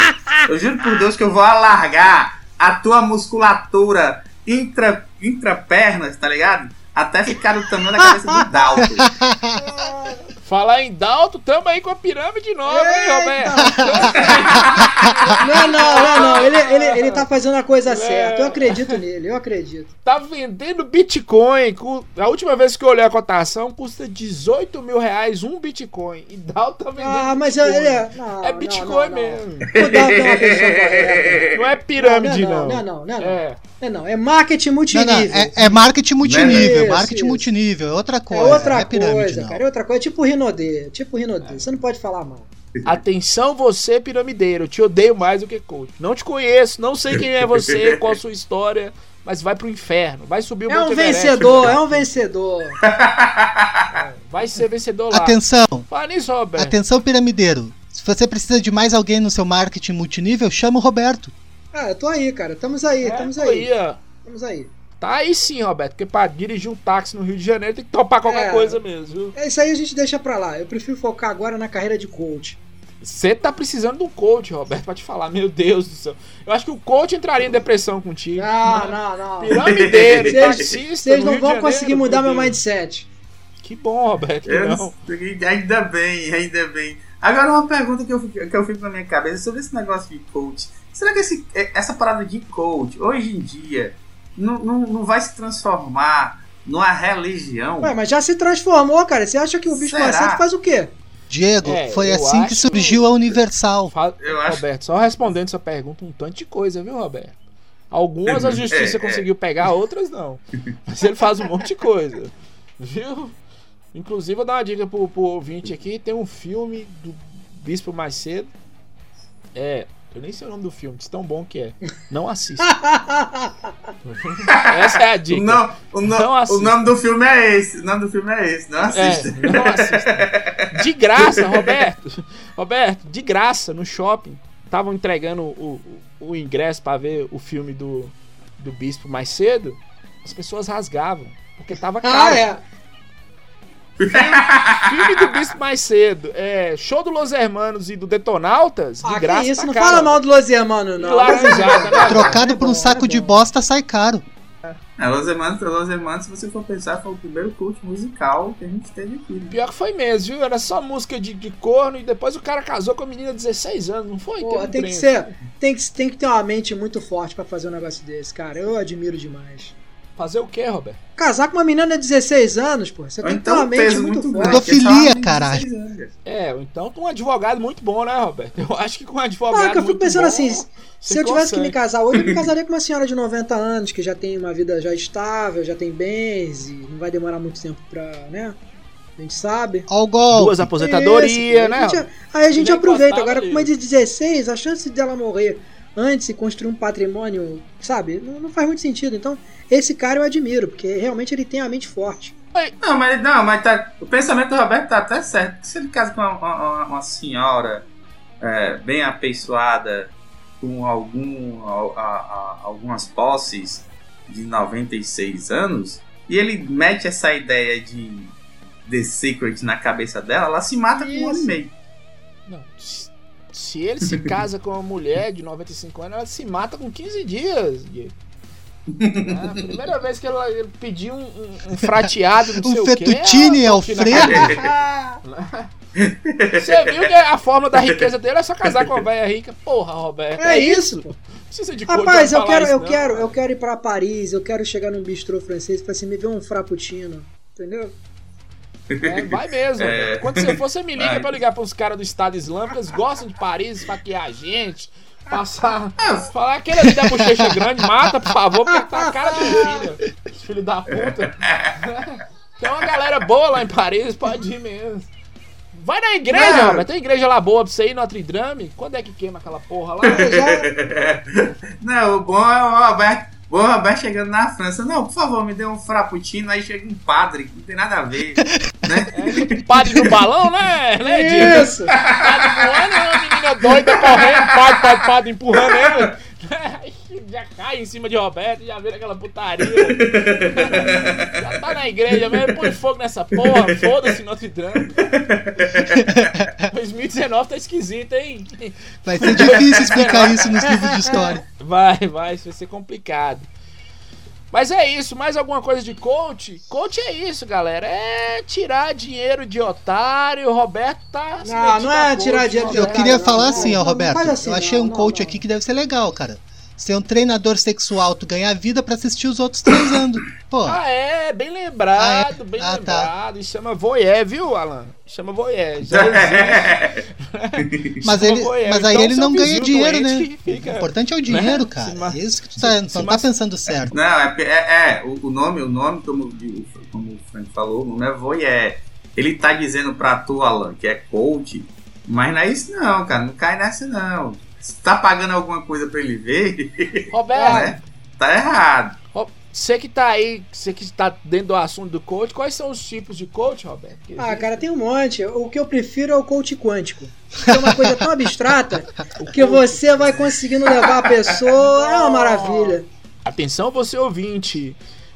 Eu juro por Deus que eu vou alargar a tua musculatura intra, intrapernas, tá ligado? Até ficar do tamanho da cabeça do Dalton. Falar em Dalton, tamo aí com a pirâmide nova, hein, Roberto? Não, não, não, não. Ele, ele, ele tá fazendo a coisa certa. Eu acredito nele, eu acredito. Tá vendendo Bitcoin. A última vez que eu olhei a cotação, custa 18 mil reais um Bitcoin. E Dalton tá vendendo Ah, mas Bitcoin. ele é. Não, É não, Bitcoin não, não. mesmo. O Dalton é uma pessoa correta. Não é pirâmide, Não, não. não, não, não, não. É. É, não, é marketing multinível. não, é, é marketing multinível, Isso, marketing isso. multinível, é outra É coisa. outra não é pirâmide, coisa, não. cara. É outra coisa. É tipo Rinodê. Tipo Rinodê. Você não pode falar mal. Atenção você, piramideiro. Eu te odeio mais do que coach. Não te conheço, não sei quem é você, qual a sua história, mas vai pro inferno. Vai subir o É um Everest, vencedor, é um vencedor. Vai ser vencedor lá. Atenção, Fala nisso, Roberto. atenção piramideiro. Se você precisa de mais alguém no seu marketing multinível, chama o Roberto. Ah, eu tô aí, cara. Estamos aí, É, estamos tô aí. ó. Estamos aí. Tá aí sim, Roberto, porque pra dirigir um táxi no Rio de Janeiro tem que topar qualquer É. coisa mesmo, viu? É isso aí a gente deixa pra lá. Eu prefiro focar agora na carreira de coach. Você tá precisando de um coach, Roberto, pra te falar. Meu Deus do céu. Eu acho que o coach entraria em depressão contigo. Ah, não, não. Piramideiro, Vocês taxista. vocês não vão conseguir Janeiro, mudar meu mindset. Que bom, Roberto, Eu não. não ainda bem, ainda bem. Agora uma pergunta que eu, fico- que eu fico na minha cabeça sobre esse negócio de coach. Será que esse- essa parada de coach, hoje em dia, não, não, não vai se transformar numa religião? Ué, mas já se transformou, cara. Você acha que o bicho? Macedo faz o quê? Diego, É, foi assim que acho- surgiu a Universal. Eu acho- Roberto, só respondendo essa pergunta, um tanto de coisa, viu, Roberto? Algumas a justiça É, é. conseguiu pegar, outras não. Mas ele faz um monte de coisa. Viu? Inclusive, eu vou dar uma dica pro, pro ouvinte aqui: tem um filme do Bispo mais cedo. É. Eu nem sei o nome do filme, de tão bom que é. Não assista. Essa é a dica. O, no- o no- Não o nome do filme é esse. O nome do filme é esse. Não assista. É, não assista. De graça, Roberto. Roberto, de graça, no shopping. Estavam entregando o, o, o ingresso pra ver o filme do, do Bispo mais cedo. As pessoas rasgavam. Porque tava caro. Ah, é. Filme do Bispo mais cedo. É, show do Los Hermanos e do Detonautas. De Ah, graça. que isso, tá não caro. fala mal do Los Hermanos, não. Laranjada, né? Trocado por um saco é de bosta sai caro. É, Los Hermanos, Los Hermanos, se você for pensar, foi o primeiro culto musical que a gente teve aqui. né? Pior que foi mesmo, viu? Era só música de, de corno e depois o cara casou com a menina de 16 anos, não foi? Pô, um tem que ser. Tem que, tem que ter uma mente muito forte pra fazer um negócio desse, cara. Eu admiro demais. Fazer o quê, Roberto? Casar com uma menina de 16 anos, pô. Você Ou tem que ter então uma um mente muito, muito forte. é Pedofilia, de caralho. 16 anos, cara. É, ou então com um advogado muito bom, né, Roberto? Eu acho que com um advogado que eu fico muito pensando bom, assim, você se eu tivesse que me consegue. casar hoje, eu me casaria com uma senhora de 90 anos, que já tem uma vida já estável, já tem bens, e não vai demorar muito tempo pra, né? A gente sabe. Ó o golpe. Duas aposentadorias, né? Aí a gente, aí a gente Já aproveita. Agora, ali. com uma de 16, a chance dela morrer antes e construir um patrimônio, sabe? Não, não faz muito sentido. Então, esse cara eu admiro, porque realmente ele tem a mente forte. Não, mas não, mas tá. O pensamento do Roberto tá até certo. Se ele casa com uma, uma- uma senhora é, bem apessoada, com algum, a- a- a- algumas posses de 96 anos, e ele mete essa ideia de The Secret na cabeça dela, ela se mata com um ano e Isso. meio. Não, se- se ele se casa com uma mulher de 95 anos, ela se mata com 15 dias. Diego. É, a primeira vez que ela ele pediu um, um- um frateado, não Um quê, fettuccine na Alfredo. Você viu que a forma da riqueza dele é só casar com uma velha rica? Porra, Roberto. É, isso. Precisa de coisa Rapaz, eu quero, isso, eu não. quero, eu quero ir pra Paris, eu quero chegar num bistrô francês e falar assim, me vê um frappuccino. Entendeu? É, vai mesmo. É. Quando você for, você me liga Vai. pra ligar pros caras do Estado Islâmico. Eles gostam de Paris, esfaquear a gente. Passar. Ah, Falar aquele ali da bochecha grande, mata, por favor, porque tá a cara de filho. Filho da puta. Tem uma galera boa lá em Paris, pode ir mesmo. Vai na igreja, Não. Robert. Tem igreja lá boa pra você ir, Notre Dame. Quando é que queima aquela porra lá? Não, o bom é o Roberto. O Roberto chegando na França. Não, por favor, me dê um frappuccino. Aí chega um padre, não tem nada a ver. né? É, padre no balão, né? né? Isso! Padre voando, é uma menina doida correndo, padre, padre, padre empurrando ele. Já cai em cima de Roberto, já vira aquela putaria. já tá na igreja mesmo, põe fogo nessa porra, foda-se Notre Dame. 2019 tá esquisito, hein? Vai ser difícil explicar isso nos livros de história. Vai, vai, isso vai ser complicado. Mas é isso, mais alguma coisa de coach? Coach é isso, galera. É tirar dinheiro de otário. O Roberto tá. Não, não é coach, tirar dinheiro de Eu otário. queria não, falar não, assim, ó, Roberto. assim, eu achei não, um não, coach não. aqui que deve ser legal, cara. Ser um treinador sexual, tu ganhar vida pra assistir os outros transando. Pô, Ah, é, bem lembrado, Ah, é? bem Ah, tá. lembrado. Isso chama voyeur, viu, Alan? Chama voyeur. Já existe. mas chama ele, voyeur. mas aí Então, ele não ganha dinheiro, né? fica- O importante é o dinheiro, né? cara. Se ma- É isso que tu tá, não tá mas- pensando certo. Não, é, é, é, o, o nome, o nome, como, o- como o Frank falou, o nome é voyeur. Ele tá dizendo pra tu, Alan, que é coach, mas não é isso não, cara. Não cai nessa não. Se tá pagando alguma coisa pra ele ver, Roberto, né? Tá errado. Você que tá aí, você que tá dentro do assunto do coach, quais são os tipos de coach, Roberto? Que Ah, existe? cara, tem um monte. O que eu prefiro é o coach quântico. Que é uma coisa tão abstrata que você vai conseguindo levar a pessoa. É uma maravilha. Atenção, você ouvinte.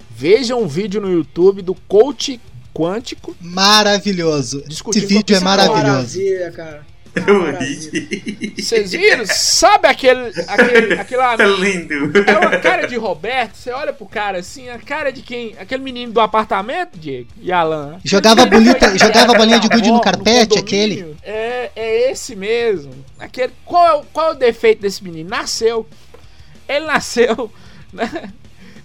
Veja um vídeo no YouTube do coach quântico. Maravilhoso. Esse vídeo é maravilhoso. Maravilha, cara. Eu Maravilha. ri. Vocês viram? Sabe aquele, aquele, aquele Tá amigo? lindo. É uma cara de Roberto, você olha pro cara assim, a cara de quem? Aquele menino do apartamento, Diego e Alan. Jogava Aquele bolita- jogava bolinha de gude no carpete, condomínio. É, é esse mesmo. Aquele, qual, é o- qual é o defeito desse menino? Nasceu. Ele nasceu, né?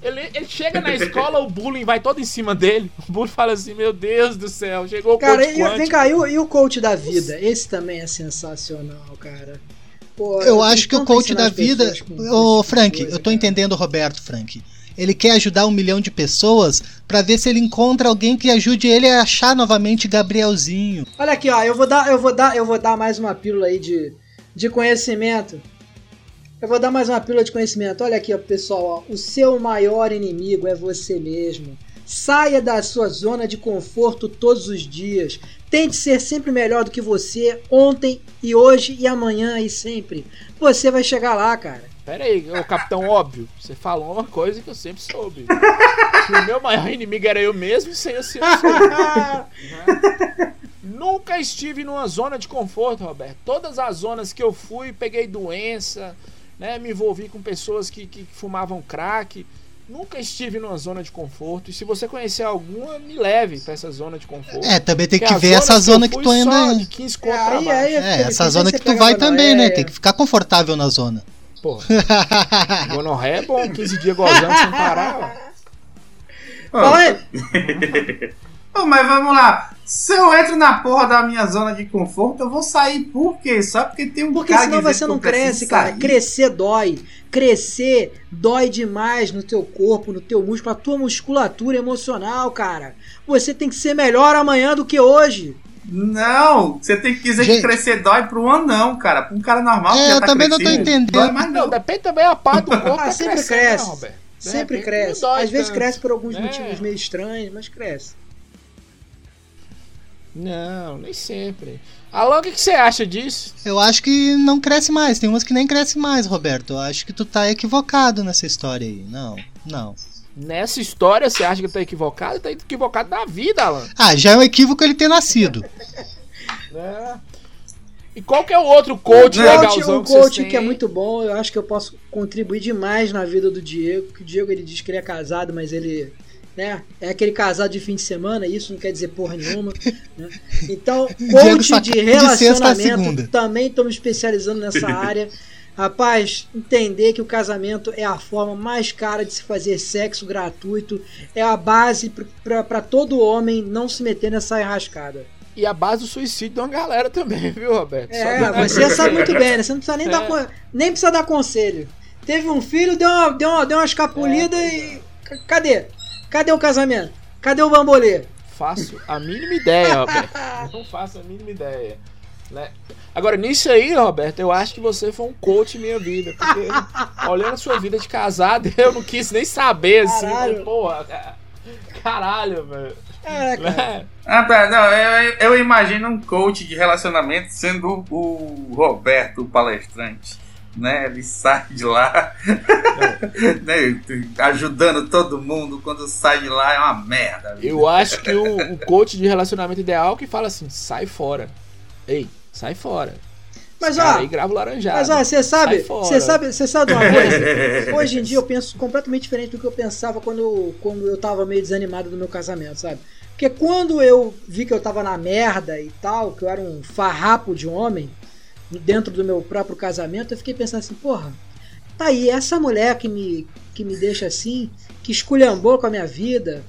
Ele, ele chega na escola, o bullying vai todo em cima dele. O bullying fala assim: Meu Deus do céu, chegou o Cara, coach e, vem cá, e o, e o coach da vida? Esse também é sensacional, cara. Pô, Eu acho que o coach da vida. Ô, tipo Frank, coisa, eu tô cara. entendendo o Roberto, Frank. Ele quer ajudar um milhão de pessoas pra ver se ele encontra alguém que ajude ele a achar novamente Gabrielzinho. Olha aqui, ó, eu vou dar, eu vou dar, eu vou dar mais uma pílula aí de, de conhecimento. Eu vou dar mais uma pílula de conhecimento. Olha aqui, ó, pessoal, ó, o seu maior inimigo é você mesmo. Saia da sua zona de conforto todos os dias. Tente ser sempre melhor do que você ontem e hoje e amanhã e sempre. Você vai chegar lá, cara. Pera aí, ô capitão óbvio, você falou uma coisa que eu sempre soube. que o meu maior inimigo era eu mesmo, aí eu né? Nunca estive numa zona de conforto, Roberto. Todas as zonas que eu fui, peguei doença, né? Me envolvi com pessoas que, que fumavam crack. Nunca estive numa zona de conforto. E se você conhecer alguma, me leve pra essa zona de conforto. É, também tem que as ver essa zona que fui tu ainda. de 15 conto pra Aí, aí, É, Felipe, essa zona você que tu vai também, né? gonorreia. Tem que ficar confortável na zona. Porra. Gonorreia é bom, 15 dias gozando sem parar. ó. Ô, Ô, mas vamos lá. Se eu entro na porra da minha zona de conforto, eu vou sair por quê? Só porque tem um Porque cara senão você não cresce, cara. sair. Crescer dói. Crescer dói demais no teu corpo, no teu músculo, a tua musculatura emocional, cara. Você tem que ser melhor amanhã do que hoje. Não, você tem que dizer Gente. que crescer dói pro anão, cara. Pra um cara normal que É, já eu tá também não tô crescendo, entendendo. Dói mais Não, não. depende também a parte do corpo. Ah, tá sempre crescendo, cresce. né? De Sempre repente cresce. não Às vezes tanto. cresce por alguns É. motivos meio estranhos, mas cresce. Não, nem sempre. Alô, o que, que você acha disso? Eu acho que não cresce mais. Tem umas que nem crescem mais, Roberto. Eu acho que tu tá equivocado nessa história aí. Não, não. Nessa história, você acha que tá equivocado? Tá equivocado na vida, Alan. Ah, já é um equívoco ele ter nascido. É. E qual que é o outro coach Não, Coach, legalzão um que coach têm, que é muito bom, eu acho que eu posso contribuir demais na vida do Diego. Que o Diego ele diz que ele é casado, mas ele né, é aquele casado de fim de semana, isso não quer dizer porra nenhuma. né? Então, coach só de de relacionamento, também estou me especializando nessa área. Rapaz, entender que o casamento é a forma mais cara de se fazer sexo gratuito, é a base para todo homem não se meter nessa enrascada. E a base do suicídio de uma galera também, viu, Roberto? Só É, pra- você sabe muito bem, né? Você não precisa nem, É. dar, nem precisa dar conselho. Teve um filho, deu uma, deu uma, deu uma escapulida É, e. Cadê? Cadê o casamento? Cadê o bambolê? faço a mínima ideia, Roberto. Não faço a mínima ideia. Né? Agora, nisso aí, Roberto, eu acho que você foi um coach em minha vida. Porque olhando a sua vida de casado, eu não quis nem saber, assim. Caralho. Falei, Porra, cara, caralho, velho. É, cara. Né? Ah, tá, não, eu, eu imagino um coach de relacionamento sendo o Roberto, o palestrante. Né? Ele sai de lá, né? Ajudando todo mundo. Quando sai de lá é uma merda. Eu acho que o, o coach de relacionamento ideal que fala assim: sai fora. Ei, sai fora. Mas ó, aí grava o laranjado. mas ó, você sabe, você sabe, você sabe de uma coisa? Hoje em dia eu penso completamente diferente do que eu pensava quando, quando eu tava meio desanimado do meu casamento, sabe? Porque quando eu vi que eu tava na merda e tal, que eu era um farrapo de homem dentro do meu próprio casamento, eu fiquei pensando assim, porra, tá aí, essa mulher que me, que me deixa assim, que esculhambou com a minha vida,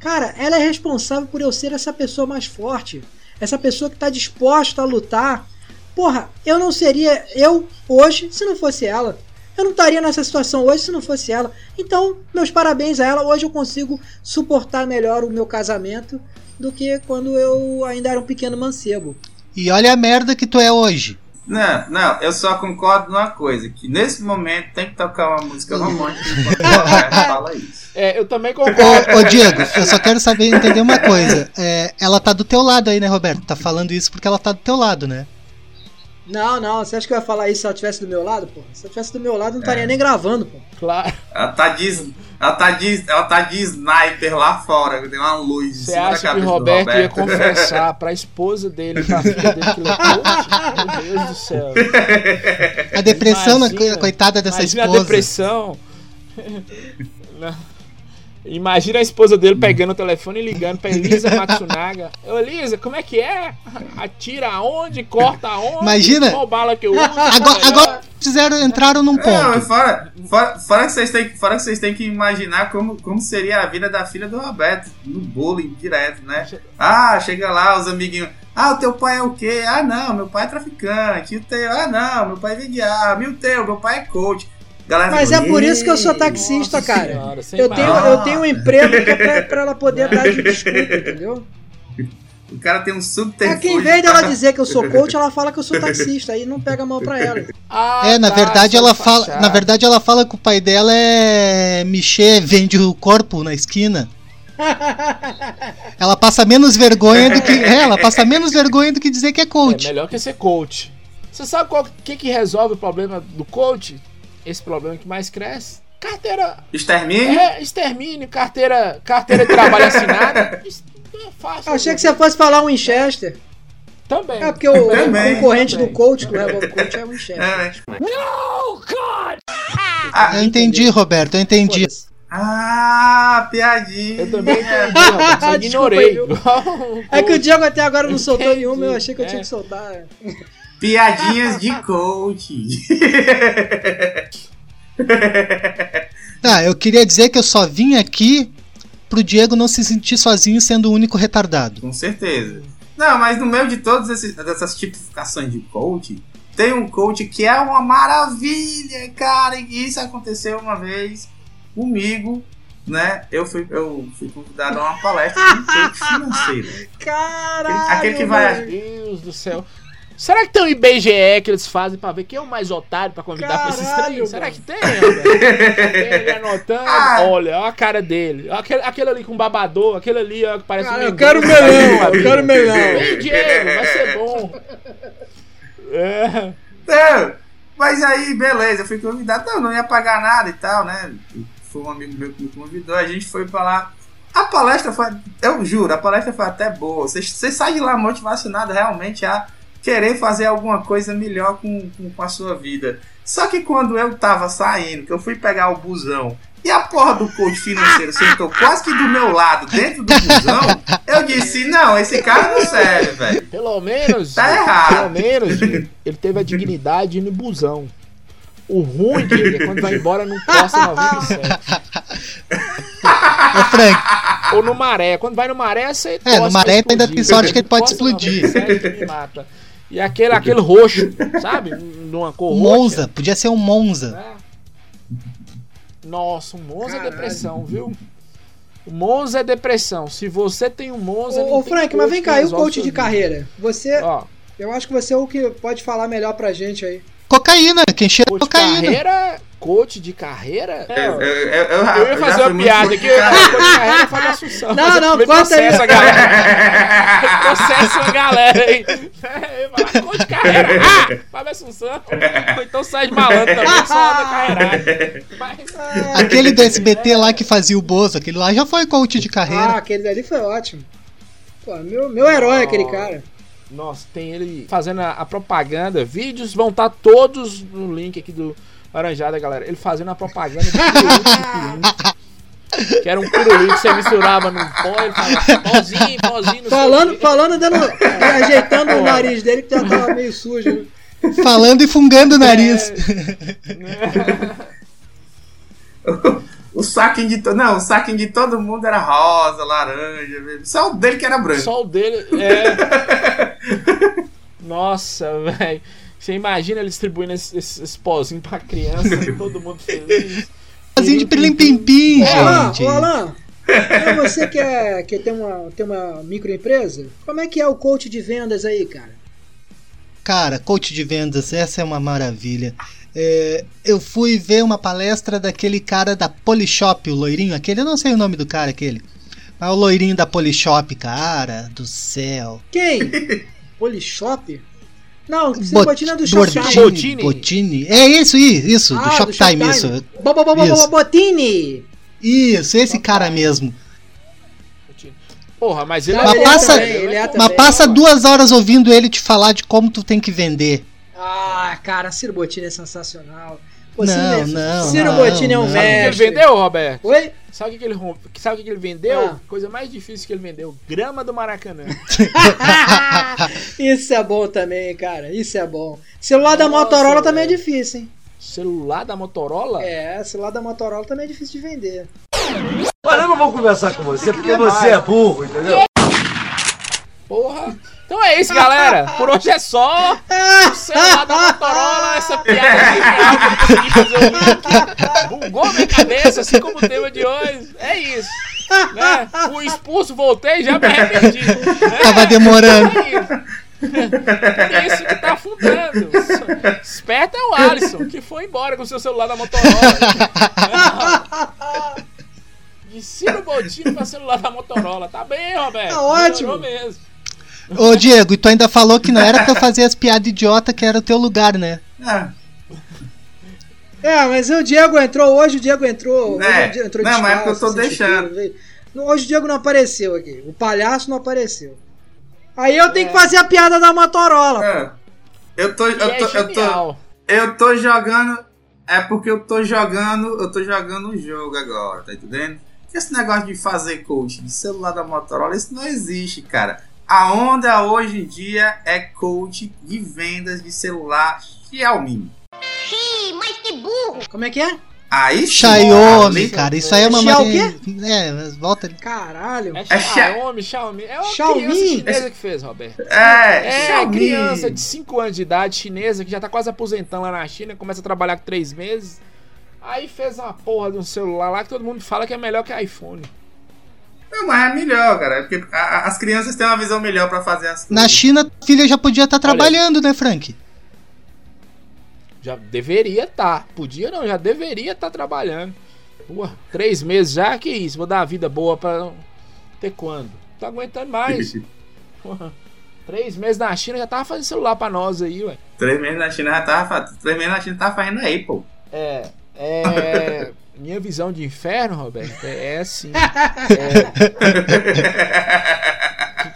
cara, ela é responsável por eu ser essa pessoa mais forte, essa pessoa que tá disposta a lutar. Porra, eu não seria eu hoje se não fosse ela. Eu não estaria nessa situação hoje se não fosse ela. Então, meus parabéns a ela. Hoje eu consigo suportar melhor o meu casamento do que quando eu ainda era um pequeno mancebo. E olha a merda que tu é hoje. Não, não, eu só concordo numa coisa, que nesse momento tem que tocar uma música romântica fala isso. É, eu também concordo. Ô, ô, Diego, eu só quero saber entender uma coisa. É, ela tá do teu lado aí, né, Roberto? Tá falando isso porque ela tá do teu lado, né? Não, não, você acha que eu ia falar isso se ela estivesse do meu lado, pô? Se ela estivesse do meu lado, eu não estaria nem gravando, pô. Claro. Ela tá de, ela tá de, ela tá de sniper lá fora, tem uma luz Você cima da acha que cabeça o do Roberto, ia Roberto. confessar pra esposa dele, pra filha dele, que? Meu Deus do céu. A depressão, na Imagina- coitada dessa esposa. a depressão. Não. Imagina a esposa dele pegando o telefone e ligando pra Elisa Matsunaga. Ô Elisa, como é que é? Atira aonde? Corta aonde? Imagina. Qual bala que eu uso? Agora, agora fizeram, entraram num Não, ponto. fora, fora, fora que vocês têm, fora que vocês têm que imaginar como, como seria a vida da filha do Roberto, no bullying direto, né? Ah, chega lá, os amiguinhos. Ah, o teu pai é o quê? Ah, não, meu pai é traficante. E o teu? Ah, não, meu pai vende arma. E o teu? Meu pai é coach. Galera, Mas é por isso que eu sou "Ih, taxista, nossa cara. Senhora, Eu tenho, eu tenho um emprego que é pra, pra ela poder dar de desculpa, entendeu? O cara tem um É subterfúgio. que em vez dela dizer que eu sou coach, ela fala que eu sou taxista. Aí não pega mão pra ela. Ah, É, na tá, verdade ela fala, na verdade ela fala que o pai dela é Michê, vende o corpo na esquina. Ela passa menos vergonha do que, é, ela passa menos vergonha do que dizer que é É coach. melhor que ser coach. Você sabe qual que, que resolve o problema do coach? Esse problema que mais cresce? Carteira. Extermínio? É, extermínio, carteira, carteira de trabalho assinada. É fácil. Achei que você fosse falar um Winchester. Também. É porque o Também. concorrente do Também. coach, do Revolve Coach, é o Winchester. É. Ah, Eu entendi, Roberto, eu entendi. Ah, piadinha. Eu também entendi, Roberto, Desculpa ignorei. viu? É que o Diego até agora não soltou Entendi. nenhuma, eu achei que eu tinha É. que soltar. Piadinhas de coach. Tá, eu queria dizer que eu só vim aqui pro Diego não se sentir sozinho sendo o único retardado. Com certeza. Não, mas no meio de todas esses- essas tipificações de coach, tem um coach que é uma maravilha, cara. E isso aconteceu uma vez comigo, né? Eu fui, eu fui convidado a uma palestra de um coach financeiro. Caralho! Aquele que vai-. Meu Deus do céu. Será que tem um IBGE que eles fazem pra ver quem é o mais otário pra convidar pra esses Caralho, trem? Será que tem? Tem ele anotando. Ah. Olha, olha a cara dele. Aquele, aquele ali com babador, aquele ali ó, que parece Cara, um eu quero melão, eu quero melão. Vem, Diego, vai ser bom. É. Não, mas aí, beleza, eu fui convidado. Não, não ia pagar nada e tal, né? Foi um amigo meu que me convidou, a gente foi pra lá. A palestra foi, eu juro, a palestra foi até boa. Você, sai de lá motivacionado realmente a querer fazer alguma coisa melhor com, com, com a sua vida. Só que quando eu tava saindo, que eu fui pegar o busão e a porra do coach financeiro sentou quase que do meu lado, dentro do busão, eu disse: não, esse cara não serve, velho. Pelo menos. Tá errado. Pelo menos, ele teve a dignidade de ir no busão. O ruim, Diego, é quando vai embora num Costa 97. Ô, Frank, Ou no maré. Quando vai no maré, você. É, no maré ainda tem sorte que ele pode explodir. 97 me mata. E aquele, aquele roxo, sabe? Numa cor roxa. Monza, podia ser um Monza. né? Nossa, o Monza é depressão, viu? O Monza é depressão. Se você tem um Monza. Ô, ô tem Frank, mas vem cá, e o coach de vida. carreira? Você, Ó, eu acho que você é o que pode falar melhor pra gente aí. Cocaína, quem cheira coach de cocaína. carreira. coach de carreira? É, Eu, eu, eu, eu, eu ia fazer uma piada aqui, coach de carreira é Fábio Assunção. Não, não, Me corta aí. processa a galera. processa a galera aí. É, coach de carreira. Ah, Fábio Assunção. Ou então sai de malandro também, que só anda carreirada. Mas- Aquele do SBT lá que fazia o Bozo, aquele lá já foi coach de Ah, carreira. aquele dali foi ótimo. Pô, meu, meu herói é aquele cara. Nossa, tem ele fazendo a, a propaganda. Vídeos vão estar todos no link aqui do Laranjada, galera. Ele fazendo a propaganda pirulito pirulito. Que era um pirulito que você misturava no pó. Ele falava pozinho, pozinho. Falando, falando, dando, ajeitando o nariz dele que já tava meio sujo. Falando e fungando o nariz. O saquinho de todo. Não, o saquinho de todo mundo era rosa, laranja. Só o dele que era branco. Só o dele. É. Nossa, velho. Você imagina ele distribuindo esse, esse, esse pozinho pra criança, todo mundo feliz. Pozinho de pilim-pim-pim, Ô, Alan, gente. ô, Alan, é você que, é, que tem, uma, tem uma microempresa, como é que é o coach de vendas aí, cara? Cara, coach de vendas, essa é uma maravilha. É, eu fui ver uma palestra daquele cara da Polishop, o loirinho, aquele, eu não sei o nome do cara, aquele. Mas o loirinho da Polishop, cara do céu. Quem? Polishop? Não, Bot- Cibotina é do Shoptime. Botini, Botini. É isso, isso, isso Ah, do Shoptime, isso. Bo- bo- bo- bo- Isso. Botini! Isso, esse cara mesmo. Porra, mas ele Mas ele é passa- também, ele é Mas também. passa duas horas ouvindo ele te falar de como tu tem que vender. Ah, cara, Ciro Bottini é sensacional. Não, Ciro- não, Ciro não, Bottini é um não. Sabe o que ele mestre. vendeu, Roberto? Oi? Sabe o que, ele rompe? Sabe o que, ele vendeu? Ah. Coisa mais difícil que ele vendeu: grama do Maracanã. Isso é bom também, cara. Isso é bom. Celular da Nossa, Motorola também é difícil, hein? Celular da Motorola? É, celular da Motorola também é difícil de vender. Olha, eu não vou conversar com você porque você é burro, entendeu? Porra. Então é isso, galera. Por hoje é só. O celular da Motorola, essa piada genial que eu consegui fazer o link. Bugou minha cabeça, assim como o tema de hoje. É isso. Né? Fui expulso, voltei já me arrependi. né? Tava demorando. É isso. Que tá afundando. Esperto é o Alisson, que foi embora com seu celular da Motorola. De Ciro Bottini pra celular da Motorola. Tá bem, Roberto. Tá ótimo. Melhorou mesmo. Ô Diego, e tu ainda falou que não era pra fazer as piadas idiota que era o teu lugar, né? Ah, É, mas o Diego entrou hoje, o Diego entrou. É. hoje entrou Não, mas é porque eu tô deixando. Hoje o Diego não apareceu aqui. O palhaço não apareceu. Aí eu tenho que fazer a piada da Motorola. ah. Eu tô. Eu é tô, eu tô, eu tô jogando. É porque eu tô jogando. Eu tô jogando um jogo agora, tá entendendo? Esse negócio de fazer coach de celular da Motorola, isso não existe, cara. A onda hoje em dia é coach de vendas de celular Xiaomi. Como é que é? Aí sim, Xiaomi, cara, isso aí é uma matéria- É, mas volta ali. Caralho. É É Xiaomi, Xiaomi. É uma Xiaomi? criança chinesa que fez, Roberto. É, É a Xiaomi. criança de 5 anos de idade chinesa que já tá quase aposentando lá na China, começa a trabalhar com 3 meses. Aí fez uma porra de um celular lá que todo mundo fala que é melhor que iPhone. Não, mas é melhor, cara. Porque a- as crianças têm uma visão melhor pra fazer as coisas. Na China, a filha já podia estar trabalhando, né, Frank? Já deveria estar. Podia não, já deveria estar trabalhando. Pô, três meses já, que isso? Vou dar uma vida boa pra. Ter quando? Não tô aguentando mais. Porra, três meses na China já tava fazendo celular pra nós aí, ué. Três meses na China já tava. Três meses na China tava fazendo a Apple. É. É. Minha visão de inferno, Roberto, é, é assim. É,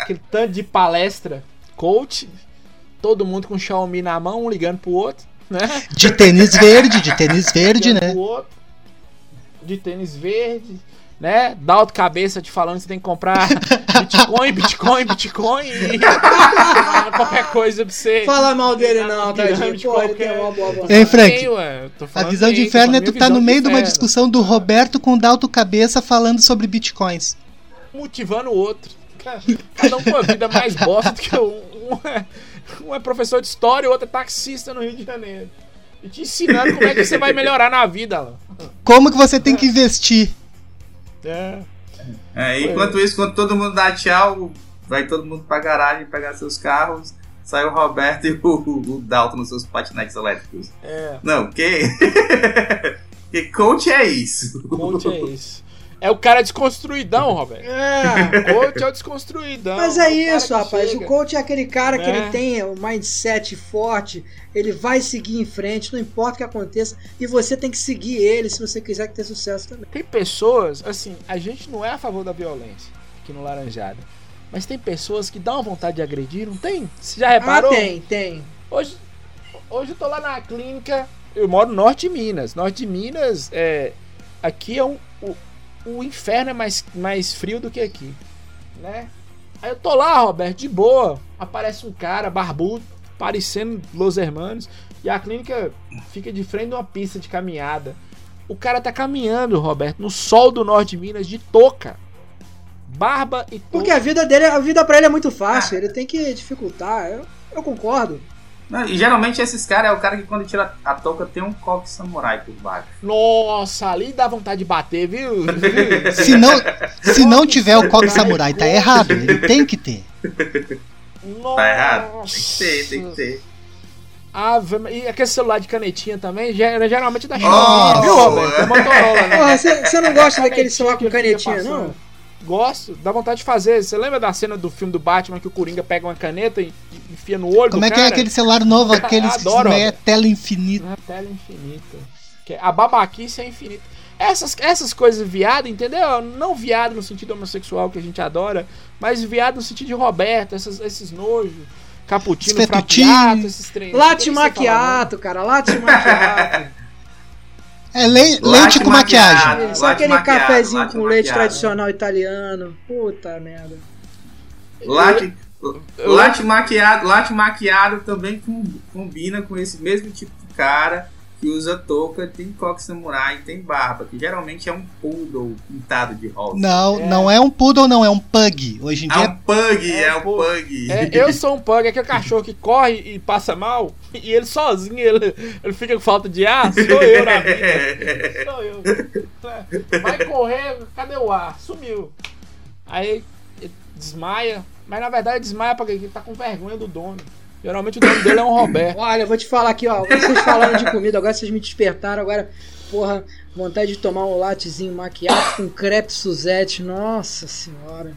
aquele tanto de palestra, coach, todo mundo com Xiaomi na mão, um ligando pro outro, né? De tênis verde, de tênis verde, Ligando né? pro outro, de tênis verde, né? Dá outra cabeça te falando que você tem que comprar Bitcoin, Bitcoin, Bitcoin e qualquer coisa pra você. Fala mal dele Tá não, tadinho. pirâmide Pô, ele qualquer. tem uma boa vontade. Frank? Ei, ué, tô A visão de inferno é tu tá no meio de uma discussão do Roberto com o Dalto Cabeça falando sobre bitcoins. motivando o outro. Cada um com a vida mais bosta do que um. Um é, um é professor de história e o outro é taxista no Rio de Janeiro. E te ensinando como é que você vai melhorar na vida. Como que você tem que investir? É. É, enquanto isso, quando todo mundo dá tchau, vai todo mundo pra garagem pegar seus carros, saiu o Roberto e o, o Dalton nos seus patinetes elétricos. É, Não, que. que coach é isso? coach é isso. É o cara desconstruidão, Roberto. É. Coach é o desconstruidão. Mas o é cara isso, rapaz. chega. O coach é aquele cara que ele tem o mindset forte, ele vai seguir em frente, não importa o que aconteça, e você tem que seguir ele se você quiser ter sucesso também. Tem pessoas, assim, a gente não é a favor da violência aqui no Laranjada. Mas tem pessoas que dão vontade de agredir, não tem? Você já reparou? Ah, tem, tem. Hoje, hoje eu tô lá na clínica, eu moro no norte de Minas. Norte de Minas, é, aqui é um, o, o inferno é mais, mais frio do que aqui, né? Aí eu tô lá, Roberto, de boa, aparece um cara barbudo, parecendo Los Hermanos, e a clínica fica de frente de uma pista de caminhada. O cara tá caminhando, Roberto, no sol do norte de Minas, de touca. Barba e touca. Porque a vida dele, a vida pra ele é muito fácil, ele tem que dificultar. Eu, eu concordo. Não, e geralmente esses caras é o cara que quando tira a touca tem um coque samurai por baixo. Nossa, ali dá vontade de bater, viu? Se não, se não tiver o coque samurai, tá errado. Ele tem que ter. Tá errado? Tem que ter, tem que ter. Ave, e aquele celular de canetinha também, ger- geralmente da Oh, Xiaomi, viu, Roberto? É Motorola, né? Porra, você não gosta daquele celular com canetinha, não? Gosto, dá vontade de fazer. Você lembra da cena do filme do Batman que o Coringa pega uma caneta e enfia no olho Como do é que é aquele celular novo, aqueles que Adoro, é tela infinita? Na tela infinita. Que a babaquice é infinita. Essas, essas coisas viado, entendeu? Não viado no sentido homossexual que a gente adora, mas viado no sentido de Roberto, essas, esses nojos, caputino, frapiato, esses trem. Maquiato, cara, latte maquiato. É le- leite com maquiado. maquiagem. Só aquele maquiado, cafezinho com leite maquiado. tradicional italiano. Puta merda. Latte, latte maquiado, latte maquiado também com- combina com esse mesmo tipo de cara que usa touca, tem coque samurai, tem barba, que geralmente é um poodle pintado de rosa. Não, É. não é um poodle, não, é um pug. Hoje em É dia um pug, É é, um um pug. É, eu sou um pug, é aquele cachorro que corre e passa mal, e ele sozinho, ele, ele fica com falta de ar, sou eu na vida. Sou eu. É, Vai correr, cadê o ar? Sumiu. Aí ele desmaia, mas na verdade desmaia porque ele tá com vergonha do dono. Geralmente o dono dele é um Roberto. Olha, eu vou te falar aqui, ó. Vocês falaram de comida, agora vocês me despertaram. Agora, porra, vontade de tomar um latezinho maquiado com crepe Suzette. Nossa senhora.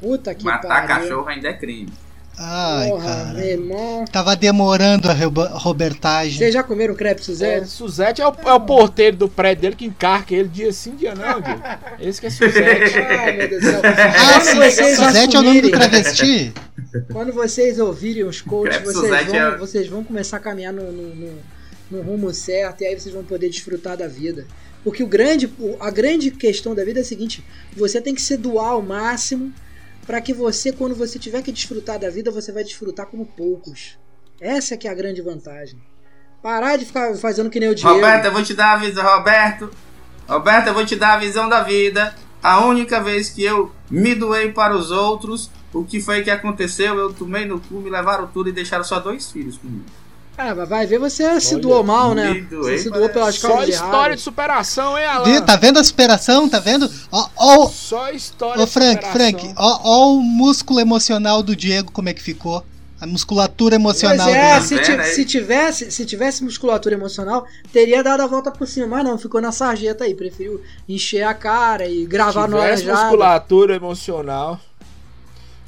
Puta que Matar pariu. cachorro ainda é crime. Ai, Porra, cara. meu irmão. Tava demorando a robertagem. Vocês já comeram crepe É, Suzette? Suzette é o, é o porteiro do prédio dele que encarca ele dia sim, dia não, Diego. Esse que é Suzette. Ai, meu Deus do céu. Ah, Suzette é o nome do travesti? Quando vocês ouvirem os coaches, vocês vão, é- vocês vão começar a caminhar no, no, no- no rumo certo e aí vocês vão poder desfrutar da vida. Porque o grande, a grande questão da vida é a seguinte: você tem que se doar ao máximo para que você, quando você tiver que desfrutar da vida, você vai desfrutar como poucos. Essa que é a grande vantagem. Parar de ficar fazendo que nem o Diego. Roberto, eu vou te dar a visão, Roberto. Roberto, eu vou te dar a visão da vida. A única vez que eu me doei para os outros, o que foi que aconteceu? Eu tomei no cu, me levaram tudo e deixaram só dois filhos comigo. Ah, mas vai ver, você se Olha, doou mal, né? doei, Você se doou pelas Só história erradas. de superação, hein, Alan? Tá vendo a superação? Tá vendo? Ó, ó, Só história de Frank, superação. Frank, ó, ó o músculo emocional do Diego, como é que ficou. A musculatura emocional Pois é, dele. se, Tá ti- se tivesse, se tivesse musculatura emocional, teria dado a volta por cima, mas não, ficou na sarjeta aí, preferiu encher a cara e gravar no tivesse laranjado. musculatura emocional.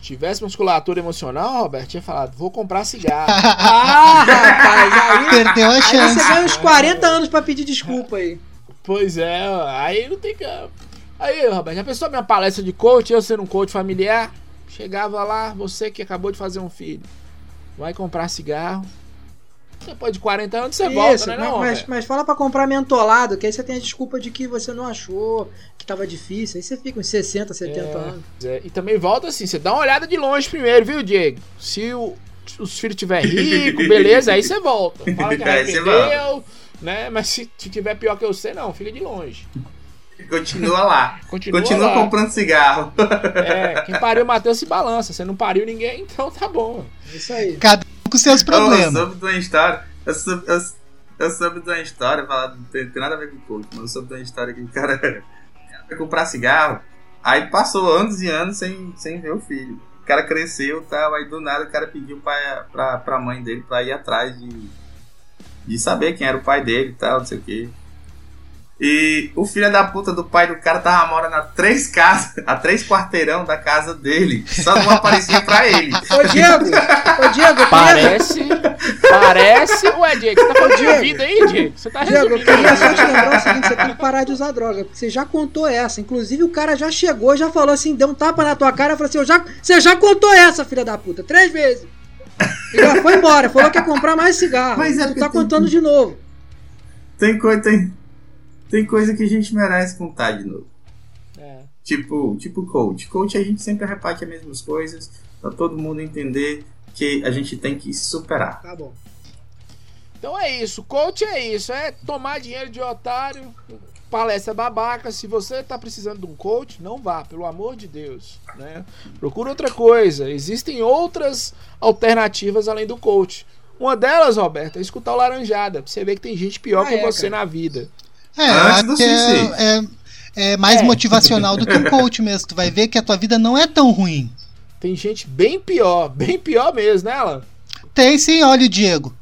Tivesse musculatura emocional, Roberto, tinha falado, vou comprar cigarro. Ah, rapaz, aí, Perdeu a aí chance. você ganha uns 40 anos pra pedir desculpa aí. pois é, aí não tem que. Aí, Roberto, já pensou minha palestra de coach, eu sendo um coach familiar? Chegava lá, você que acabou de fazer um filho, vai comprar cigarro. Depois de 40 anos você volta, Isso, né, mas, não, mas, mas fala pra comprar mentolado, que aí você tem a desculpa de que você não achou, que tava difícil. Aí você fica uns 60, 70 É. anos. É, e também volta assim, você dá uma olhada de longe primeiro, viu, Diego? Se o- os filhos tiver rico, beleza, aí você volta. Fala que Aí você arrependeu, né? Mas se, se tiver pior que você, não, fica de longe. Continua lá. Continua, Continua lá. comprando cigarro. É, quem pariu Matheus se balança. Você não pariu ninguém, então tá bom. É Isso aí. Cada com seus Eu problemas. soube de uma história. Eu soube, eu, eu soube de uma história, não tem, tem nada a ver com coach, mas eu soube de uma história que o cara, o foi comprar cigarro, aí passou anos e anos sem, sem ver o filho. cara cresceu e tal, aí do nada o cara pediu pra, pra, pra mãe dele pra ir atrás de, de saber quem era o pai dele e tal, não sei o que. E o filho da puta do pai do cara tava morando a três casas, a três quarteirão da casa dele. Só não aparecia pra ele. Ô, Diego! Ô, Diego, Parece. Parece. Ué, Diego, você tá falando de vida aí, Diego? Você tá Diego, eu queria só te lembrar o seguinte, você tem que parar de usar droga, porque você já contou essa. Inclusive o cara já chegou, já falou assim, deu um tapa na tua cara e falou assim, eu já, você já contou essa, filha da puta, três vezes. E já foi embora, falou que ia comprar mais cigarro. Mas é tu tá tem- contando de novo. Tem coisa, tem, tem coisa que a gente merece contar de novo. É. Tipo, tipo coach. Coach a gente sempre repete as mesmas coisas pra todo mundo entender que a gente tem que se superar. Tá bom. Então é isso, coach é isso, é tomar dinheiro de otário, palestra babaca. Se você tá precisando de um coach, não vá, pelo amor de Deus, né? Procura outra coisa. Existem outras alternativas além do coach. Uma delas, Roberto, é escutar o Laranjada, pra você ver que tem gente pior Ah, que é, você cara. na vida. É, Antes acho do que é, é, é mais É. motivacional do que um coach mesmo. Tu vai ver que a tua vida não é tão ruim. Tem gente bem pior, bem pior mesmo, né, Alan? Tem sim, olha o Diego.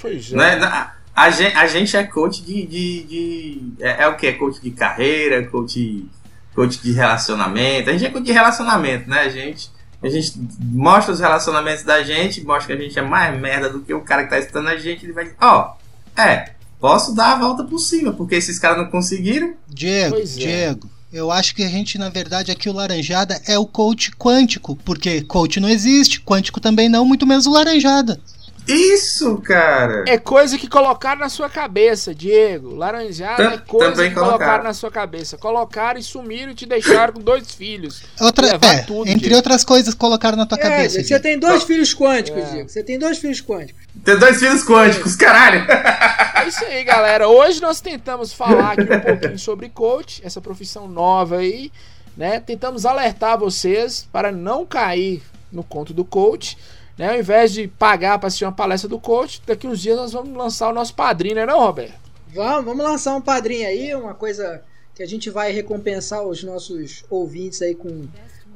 Pois é. Né? A, a gente, a gente é coach de. de, de- é, é o que? É coach de carreira, coach, coach de relacionamento. A gente é coach de relacionamento, né? A gente, a gente mostra os relacionamentos da gente, mostra que a gente é mais merda do que o cara que tá escutando a gente. Ele vai dizer: Ó, é, posso dar a volta por cima, porque esses caras não conseguiram. Diego, Pois é. Diego. Eu acho que a gente, na verdade, aqui o Laranjada é o coach quântico, porque coach não existe, quântico também não, muito menos o Laranjada. Isso, cara! É coisa que colocaram na sua cabeça, Diego. Laranjada Tam- é coisa que colocaram. colocaram. na sua cabeça. Colocaram e sumiram e te deixaram com dois filhos. Outra, Levar é, tudo, entre Diego. outras coisas, colocaram na tua É, cabeça. você Diego. tem dois filhos quânticos, É. Diego. Você tem dois filhos quânticos. Tem dois filhos quânticos, caralho! É isso aí, galera. Hoje nós tentamos falar aqui um pouquinho sobre coach, essa profissão nova aí, né? Tentamos alertar vocês para não cair no conto do coach. Né? Ao invés de pagar para assistir uma palestra do coach, daqui uns dias nós vamos lançar o nosso padrinho, né, não, Roberto? Vamos, vamos lançar um padrinho aí, uma coisa que a gente vai recompensar os nossos ouvintes aí com,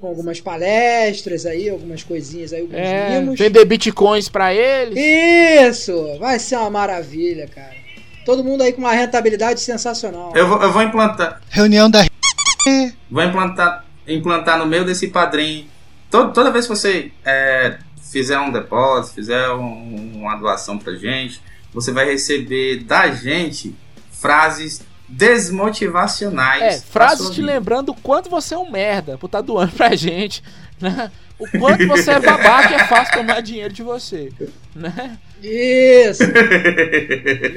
com algumas palestras aí, algumas coisinhas aí, alguns É, mimos. vender bitcoins para eles. Isso! Vai ser uma maravilha, cara. Todo mundo aí com uma rentabilidade sensacional. Eu vou, eu vou implantar. Reunião da Vou implantar, implantar no meio desse padrinho. Todo, toda vez que você é, fizer um depósito, fizer um- uma doação pra gente, você vai receber da gente frases desmotivacionais. É, frases te vida. lembrando o quanto você é um merda por estar doando pra gente, né? O quanto você é babaca e é fácil tomar dinheiro de você, né? Isso!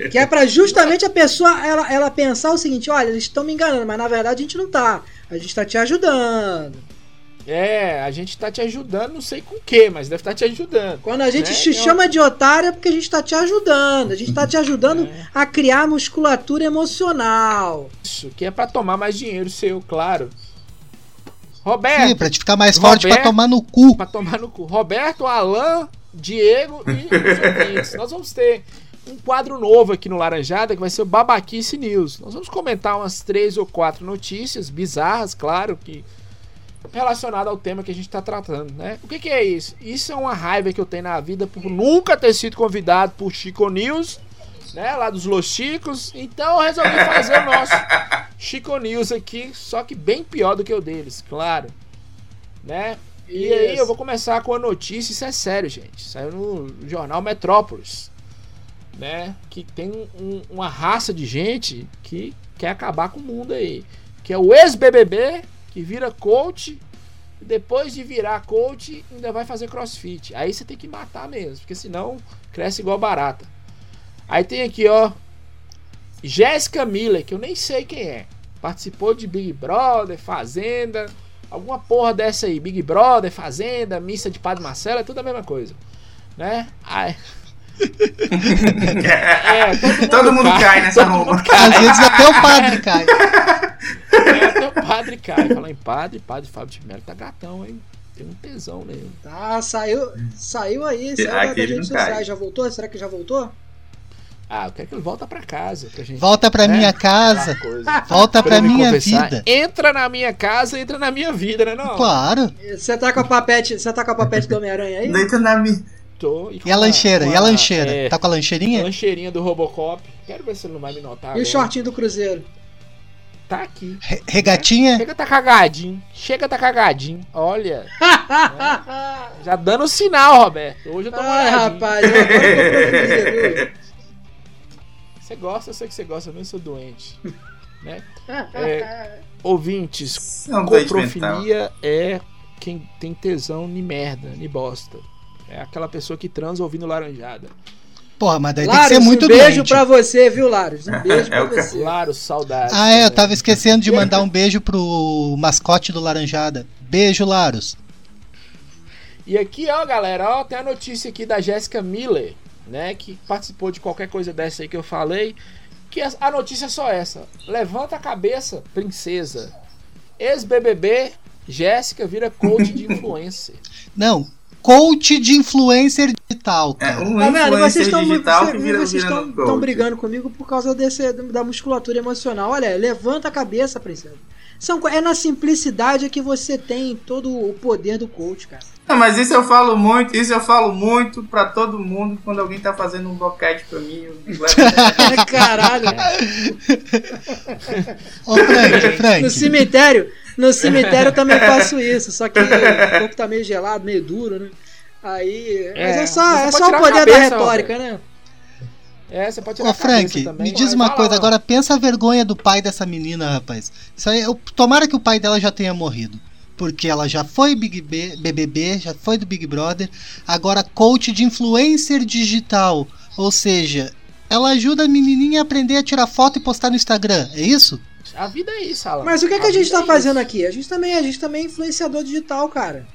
que é pra justamente a pessoa ela, ela pensar o seguinte: olha, eles estão me enganando, mas na verdade a gente não tá. A gente tá te ajudando. É, a gente tá te ajudando, não sei com o que, mas deve estar te ajudando. Quando a gente Né? te É chama de otário é porque a gente tá te ajudando. A gente tá te ajudando a criar musculatura emocional. Isso, que é pra tomar mais dinheiro seu, claro. Roberto, Sim, pra te ficar mais forte pra tomar no cu. pra tomar no cu. Roberto, Alan, Diego e os. Nós vamos ter um quadro novo aqui no Laranjada que vai ser o Babaquice News. Nós vamos comentar umas três ou quatro notícias bizarras, claro, que relacionada ao tema que a gente está tratando, né? O que, que é isso? Isso é uma raiva que eu tenho na vida por nunca ter sido convidado por Chico News, né? Lá dos Los Chicos. Então eu resolvi fazer o nosso Chico News aqui, só que bem pior do que o deles, claro, né? E aí Isso. eu vou começar com a notícia, isso é sério, gente. Saiu no jornal Metrópolis, né? Que tem um- uma raça de gente que quer acabar com o mundo aí. Que é o ex-BBB, que vira coach, depois de virar coach, ainda vai fazer crossfit. Aí você tem que matar mesmo, porque senão cresce igual barata. Aí tem aqui, ó, Jéssica Miller, que eu nem sei quem é. Participou de Big Brother, Fazenda, alguma porra dessa aí. Big Brother, Fazenda, missa de Padre Marcelo, é tudo a mesma coisa. Né? Aí... É, Todo mundo cai nessa Todo roupa. Às vezes até o padre cai. É, até o padre cai. Fala em padre, padre Fábio de Mello tá gatão, hein? Tem um tesão nele. Tá, saiu, saiu aí, saiu não cai. sociais. Já voltou? Será que já voltou? Ah, eu quero que ele volta pra casa. Pra gente, Volta pra né? minha casa. Volta pra me minha conversar. vida. Entra na minha casa, entra na minha vida, né? Não, Claro. Você tá com a papete, você tá com a papete do Homem-Aranha aí? Deita na minha. Tô. com E a lancheira? com E a lancheira? é, Tá com a a lancheirinha? lancheirinha do Robocop. Quero ver se ele não vai me notar. E agora. o shortinho do Cruzeiro? Tá aqui. Re- Regatinha? Chega tá cagadinho. Chega tá cagadinho. Olha. Já dando sinal, Roberto. Hoje eu tô Ai, rapaz, eu agora eu tô proibido. Você gosta, eu sei que você gosta, eu nem sou doente. né? É, ouvintes, coprofilia é quem tem tesão ni merda, ni bosta. É aquela pessoa que transa ouvindo laranjada. Porra, mas daí tem que Laros, ser muito um beijo doente. pra você, viu, Laros? Um beijo É pra você. Claro, saudade. Ah, é, eu tava esquecendo de mandar um beijo pro mascote do Laranjada. Beijo, Laros. E aqui, ó, galera, ó, tem a notícia aqui da Jéssica Miller, né, que participou de qualquer coisa dessa aí que eu falei, que a, a notícia é só essa. Levanta a cabeça, princesa. Ex-BBB, Jéssica vira coach de influencer. Não, coach de influencer digital, É, cara. um Tá vendo? influencer Vocês estão digital você- que vira, vocês estão no estão brigando comigo por causa desse, da musculatura emocional. Olha, levanta a cabeça, princesa. São, é na simplicidade que você tem todo o poder do coach, cara. Não, mas isso eu falo muito, isso eu falo muito pra todo mundo quando alguém tá fazendo um boquete pra mim. Eu Ai, Caralho. Ô, Frank, Frank. No cemitério, no cemitério eu também faço isso, só que o corpo tá meio gelado, meio duro, né? Aí. Mas É, é só, é só o poder da cabeça, retórica, né? É, você pode tirar Ô Frank, também. me diz uma coisa, lá, agora pensa a vergonha do pai dessa menina, rapaz. Isso aí, eu, tomara que o pai dela já tenha morrido. Porque ela já foi Big B, BBB, já foi do Big Brother, agora coach de influencer digital. Ou seja, ela ajuda a menininha a aprender a tirar foto e postar no Instagram, é isso? A vida é isso, Alan. Mas o que, que a gente tá é fazendo isso. aqui? A gente também, a gente também é influenciador digital, cara.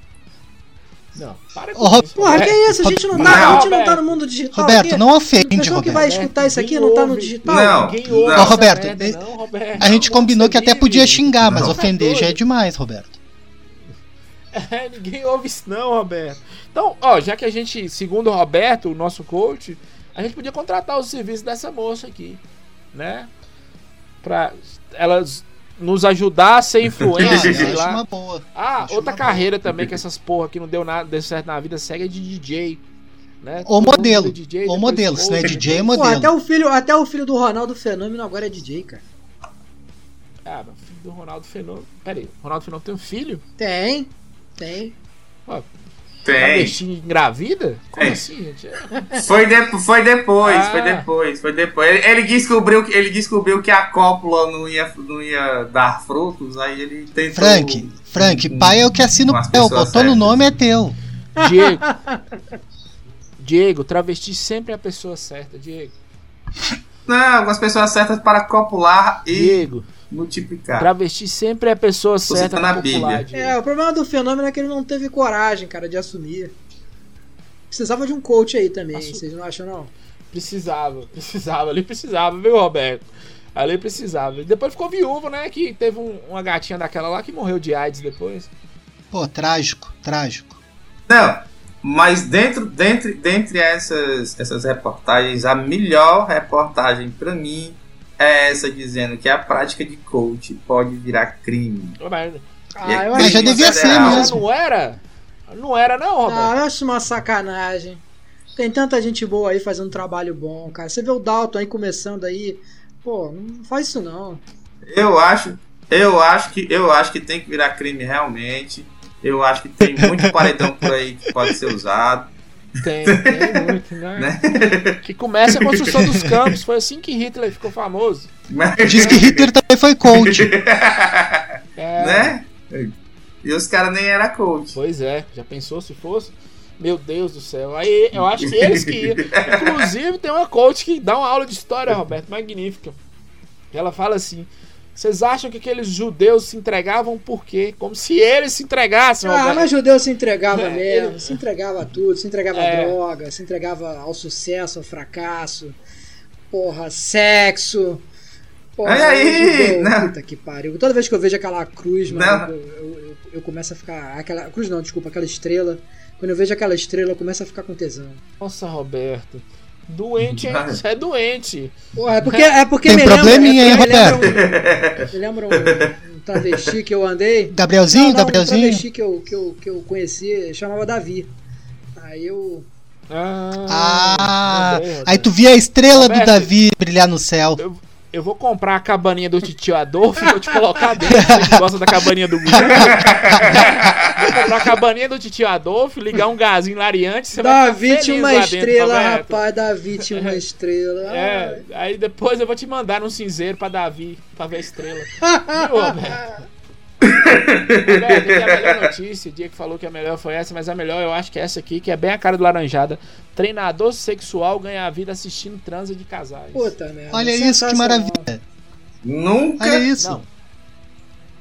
Não, para Ô, Rob- isso, Porra, Roberto. que isso? A gente não tá, Não, a gente não tá no mundo digital. Roberto, aqui. não O ofende, pessoal que vai escutar isso aqui não tá no ouve. digital? Não. Ninguém ouve Não. essa Roberto, merda, não, Roberto. A gente Não, combinou que até podia xingar, mas Não. ofender já é demais, Roberto. É, ninguém ouve isso não, Roberto. Então, ó, já que a gente, segundo o Roberto, o nosso coach, a gente podia contratar os serviços dessa moça aqui, né? Pra elas nos ajudar a ser Ah, boa. Ah, Acho outra uma carreira também que essas porra que não deu nada, deu certo na vida, segue é de DJ, né? Mundo modelo. DJ, Ou depois modelo, se não é DJ, é depois- Pô, modelo. até o, filho, até o filho do Ronaldo Fenômeno agora é DJ, cara. Ah, mas filho do Ronaldo Fenômeno. Pera aí, Ronaldo Fenômeno tem um filho? Tem, tem. Tem. Travesti engravida? Como Tem. assim, gente? É. Foi, de- foi depois, Ah. foi depois, foi depois. Ele, ele descobriu, que- ele descobriu que a cópula não ia, não ia dar frutos, aí ele tentou. Frank, Frank, um- pai é o que assina o papel. pessoas Botou no nome, é teu. Diego. Diego, travesti sempre é a pessoa certa, Diego. Não, algumas pessoas certas para copular e Diego, multiplicar. travesti sempre é a pessoa certa citando a pra popular, Bíblia. É, o problema do fenômeno é que ele não teve coragem, cara, de assumir. Precisava de um coach aí também, Assu- vocês não acham, não? Precisava, precisava, ali precisava, viu, Roberto? Ali precisava. Depois ficou viúvo, né? Que teve um- uma gatinha daquela lá que morreu de AIDS depois. Pô, trágico, trágico. Não, mas dentro, dentro, dentre essas, essas reportagens, a melhor reportagem pra mim é essa dizendo que a prática de coach pode virar crime. Ah, eu Mas acho já devia ser sacanagem. mesmo. Não era? Não era, não, Roberto. Ah, eu acho uma sacanagem. Tem tanta gente boa aí fazendo um trabalho bom, cara. Você vê o Dalton aí começando aí. Pô, não faz isso não. Eu acho, eu acho que eu acho que tem que virar crime realmente. Eu acho que tem muito paredão por aí que pode ser usado. Tem, tem muito, né? Que começa a construção dos campos. Foi assim que Hitler ficou famoso. Mas- Diz que Hitler também foi coach. É, né? E os caras nem era coach. Pois é, já pensou se fosse? Meu Deus do céu. Aí eu acho que eles que iam. Inclusive, tem uma coach que dá uma aula de história, Roberto, magnífica. Ela fala assim: vocês acham que aqueles judeus se entregavam por quê? Como se eles se entregassem, Ah, mas judeu se entregava É, mesmo. ele- Se entregava a tudo. Se entregava É. a droga, se entregava ao sucesso, ao fracasso. Porra, sexo. Porra, aí, judeu, não. Puta que pariu. Toda vez que eu vejo aquela cruz, mano, eu, eu, eu- eu começo a ficar. Aquela cruz não, desculpa, aquela estrela. Quando eu vejo aquela estrela, eu começo a ficar com tesão. Nossa, Roberto. Doente, é doente. Porra, é porque, é porque Tem me lembra- probleminha, é hein, porque me lembra um- um, um travesti que eu andei. Gabrielzinho, Não, não, Um Gabrielzinho. travesti que eu, que, eu, que eu conheci chamava Davi. Aí eu. Ah, lembrei, aí tu via a estrela do Roberto. Davi brilhar no céu. Eu vou comprar a cabaninha do titio Adolfo e vou te colocar dentro. Você que gosta da cabaninha do Gugu. vou comprar a cabaninha do titio Adolfo, ligar um gazinho lariante. Você vai Davi ficar tinha feliz uma lá dentro, estrela, Roberto. rapaz. Davi tinha uma estrela. É, aí depois eu vou te mandar um cinzeiro pra Davi, pra ver a estrela. Viu, Roberto? Roberto, tem a melhor notícia, o dia que falou que a melhor foi essa, mas a melhor eu acho que é essa aqui, que é bem a cara do Laranjada. Treinador sexual ganha a vida assistindo transa de casais. Puta merda. Olha isso, que maravilha. Nunca, Olha isso.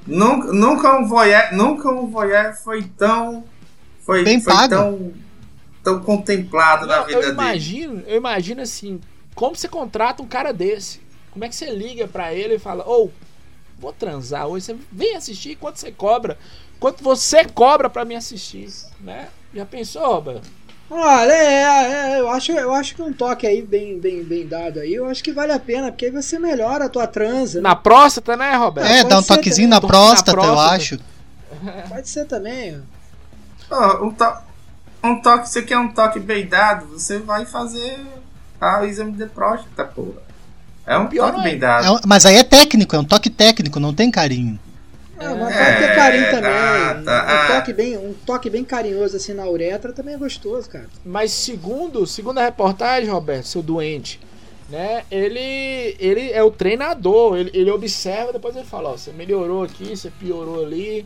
Não, nunca, nunca um voyeur, nunca um voyeur foi tão, foi, Bem foi pago. tão, tão contemplado na Não, vida eu dele. imagino, eu imagino assim, como você contrata um cara desse? Como é que você liga pra ele e fala, ou vou transar hoje, você vem assistir, quanto você cobra? Quanto você cobra pra me assistir, né? Já pensou, Roberto? Olha, é, é, eu, acho, eu acho que um toque aí bem, bem, bem dado aí, eu acho que vale a pena, porque aí você melhora a tua transa. né? Na próstata, né, Roberto? É, pode dá um toquezinho na Toque na próstata, eu próstata. acho. Pode ser também. ó. Ó, um, to um toque, você quer um toque bem dado, você vai fazer ah, o exame de próstata, porra. É um Pior toque não é. bem dado. É um- mas aí é técnico, é um toque técnico, não tem carinho. Ah, mas É, pode ter carinho também. tá, tá, um, ah. toque bem, um toque bem carinhoso assim na uretra também é gostoso, cara. Mas segundo, segundo a reportagem, Roberto, seu doente, né? Ele, ele é o treinador, ele, ele observa, depois ele fala, ó, você melhorou aqui, você piorou ali,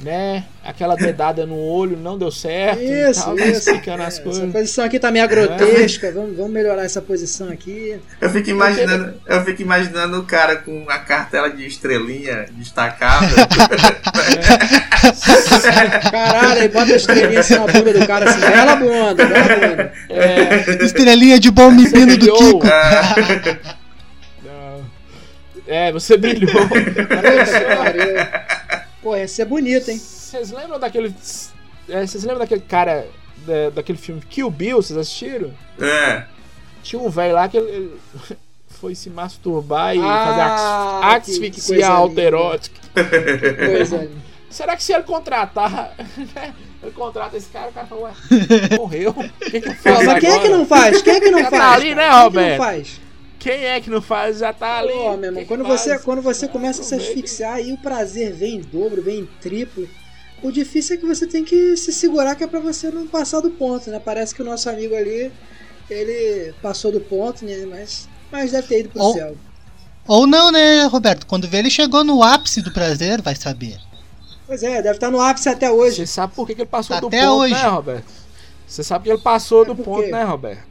né? Aquela dedada no olho não deu certo, Isso, tal, isso. explicando É, as essa coisas. posição aqui tá meio grotesca. Vamos, vamos melhorar essa posição aqui. Eu fico imaginando, eu fico imaginando o cara com a cartela de estrelinha destacável. Caralho, aí bota a estrelinha assim na bunda do cara assim. Bela bunda, bela bunda. É, Estrelinha de bom menino do. Kiko. não. É, você brilhou. Pariu. Pô, ia ser bonito, hein? Vocês lembram daquele. é, Vocês lembram daquele cara. da- daquele filme Kill Bill? Vocês assistiram? é. Tinha um velho lá que ele, ele foi se masturbar e Ah, fazer asfixia autoerótica. Coisa. Será que se ele contratar. né, ele contrata esse cara, o cara fala, ué, morreu. O que, que eu faço mas quem é que agora? não faz? Quem é que não Já faz? tá ali, né, Quem é que não faz? Quem é que não faz? Já tá ali. Pô, meu irmão, quando faz? você, quando você Ah, começa a se asfixiar, aí o prazer vem em dobro, vem em triplo. O difícil é que você tem que se segurar, que é pra você não passar do ponto, né? Parece que o nosso amigo ali, ele passou do ponto, né? Mas, mas deve ter ido pro Ou- céu. Ou não, né, Roberto? Quando vê ele chegou no ápice do prazer, vai saber. Pois é, deve estar no ápice até hoje. Você sabe por que, que ele passou do Até ponto, hoje. né, Roberto? Você sabe que ele passou É do ponto, quê? né, Roberto?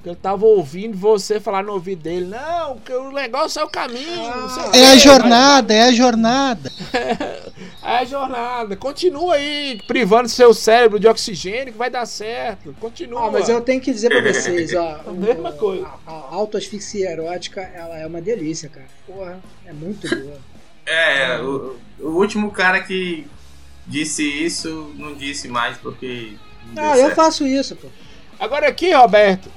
Porque ele tava ouvindo você falar no ouvido dele, não, que o negócio é o caminho. não sei o É a jornada, é a jornada. É a jornada. Continua aí privando seu cérebro de oxigênio que vai dar certo. Continua. Ah, mas eu tenho que dizer pra vocês, ó. A mesma coisa. A, a autoasfixia erótica, ela é uma delícia, cara. Porra, é muito boa. É, o, o último cara que disse isso não disse mais porque. não Ah, eu faço isso, pô. Agora aqui, Roberto.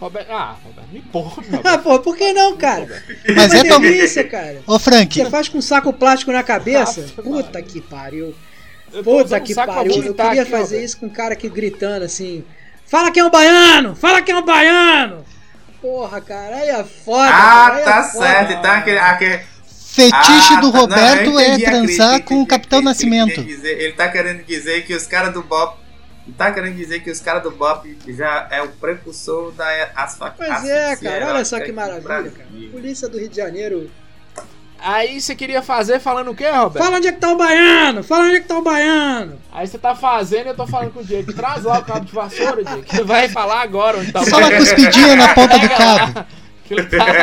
Roberto. Ah, Roberto, me porra, Ah, pô, por que não, cara? Mas é é uma tão. delícia, cara. Ô, Frank, Você faz com um saco plástico na cabeça? Nossa, Puta mano. que pariu. Puta um que pariu. Eu queria aqui, fazer isso com um cara aqui gritando assim: Fala que é um baiano! Fala que é um baiano! Porra, cara, aí é foda. Ah, cara, é tá foda. certo. Então aquele. aquele fetiche Ah, do tá. Não, Roberto eu é transar crítica, com o Capitão entendi, Nascimento. dizer- Ele tá querendo dizer que os caras do Bop. Tá querendo dizer que os caras do Bop já é o precursor da asfalto. Pois é, cara, olha só que maravilha, cara. Polícia do Rio de Janeiro. Aí você queria fazer falando o quê, Roberto? Fala onde é que tá o baiano! Fala onde é que tá o baiano! Aí você tá fazendo e eu tô falando com o Diego. Traz lá o cabo de vassoura, Diego. Que vai falar agora onde tá o Só uma cuspidinha na ponta do cabo. lá. Que ele tá-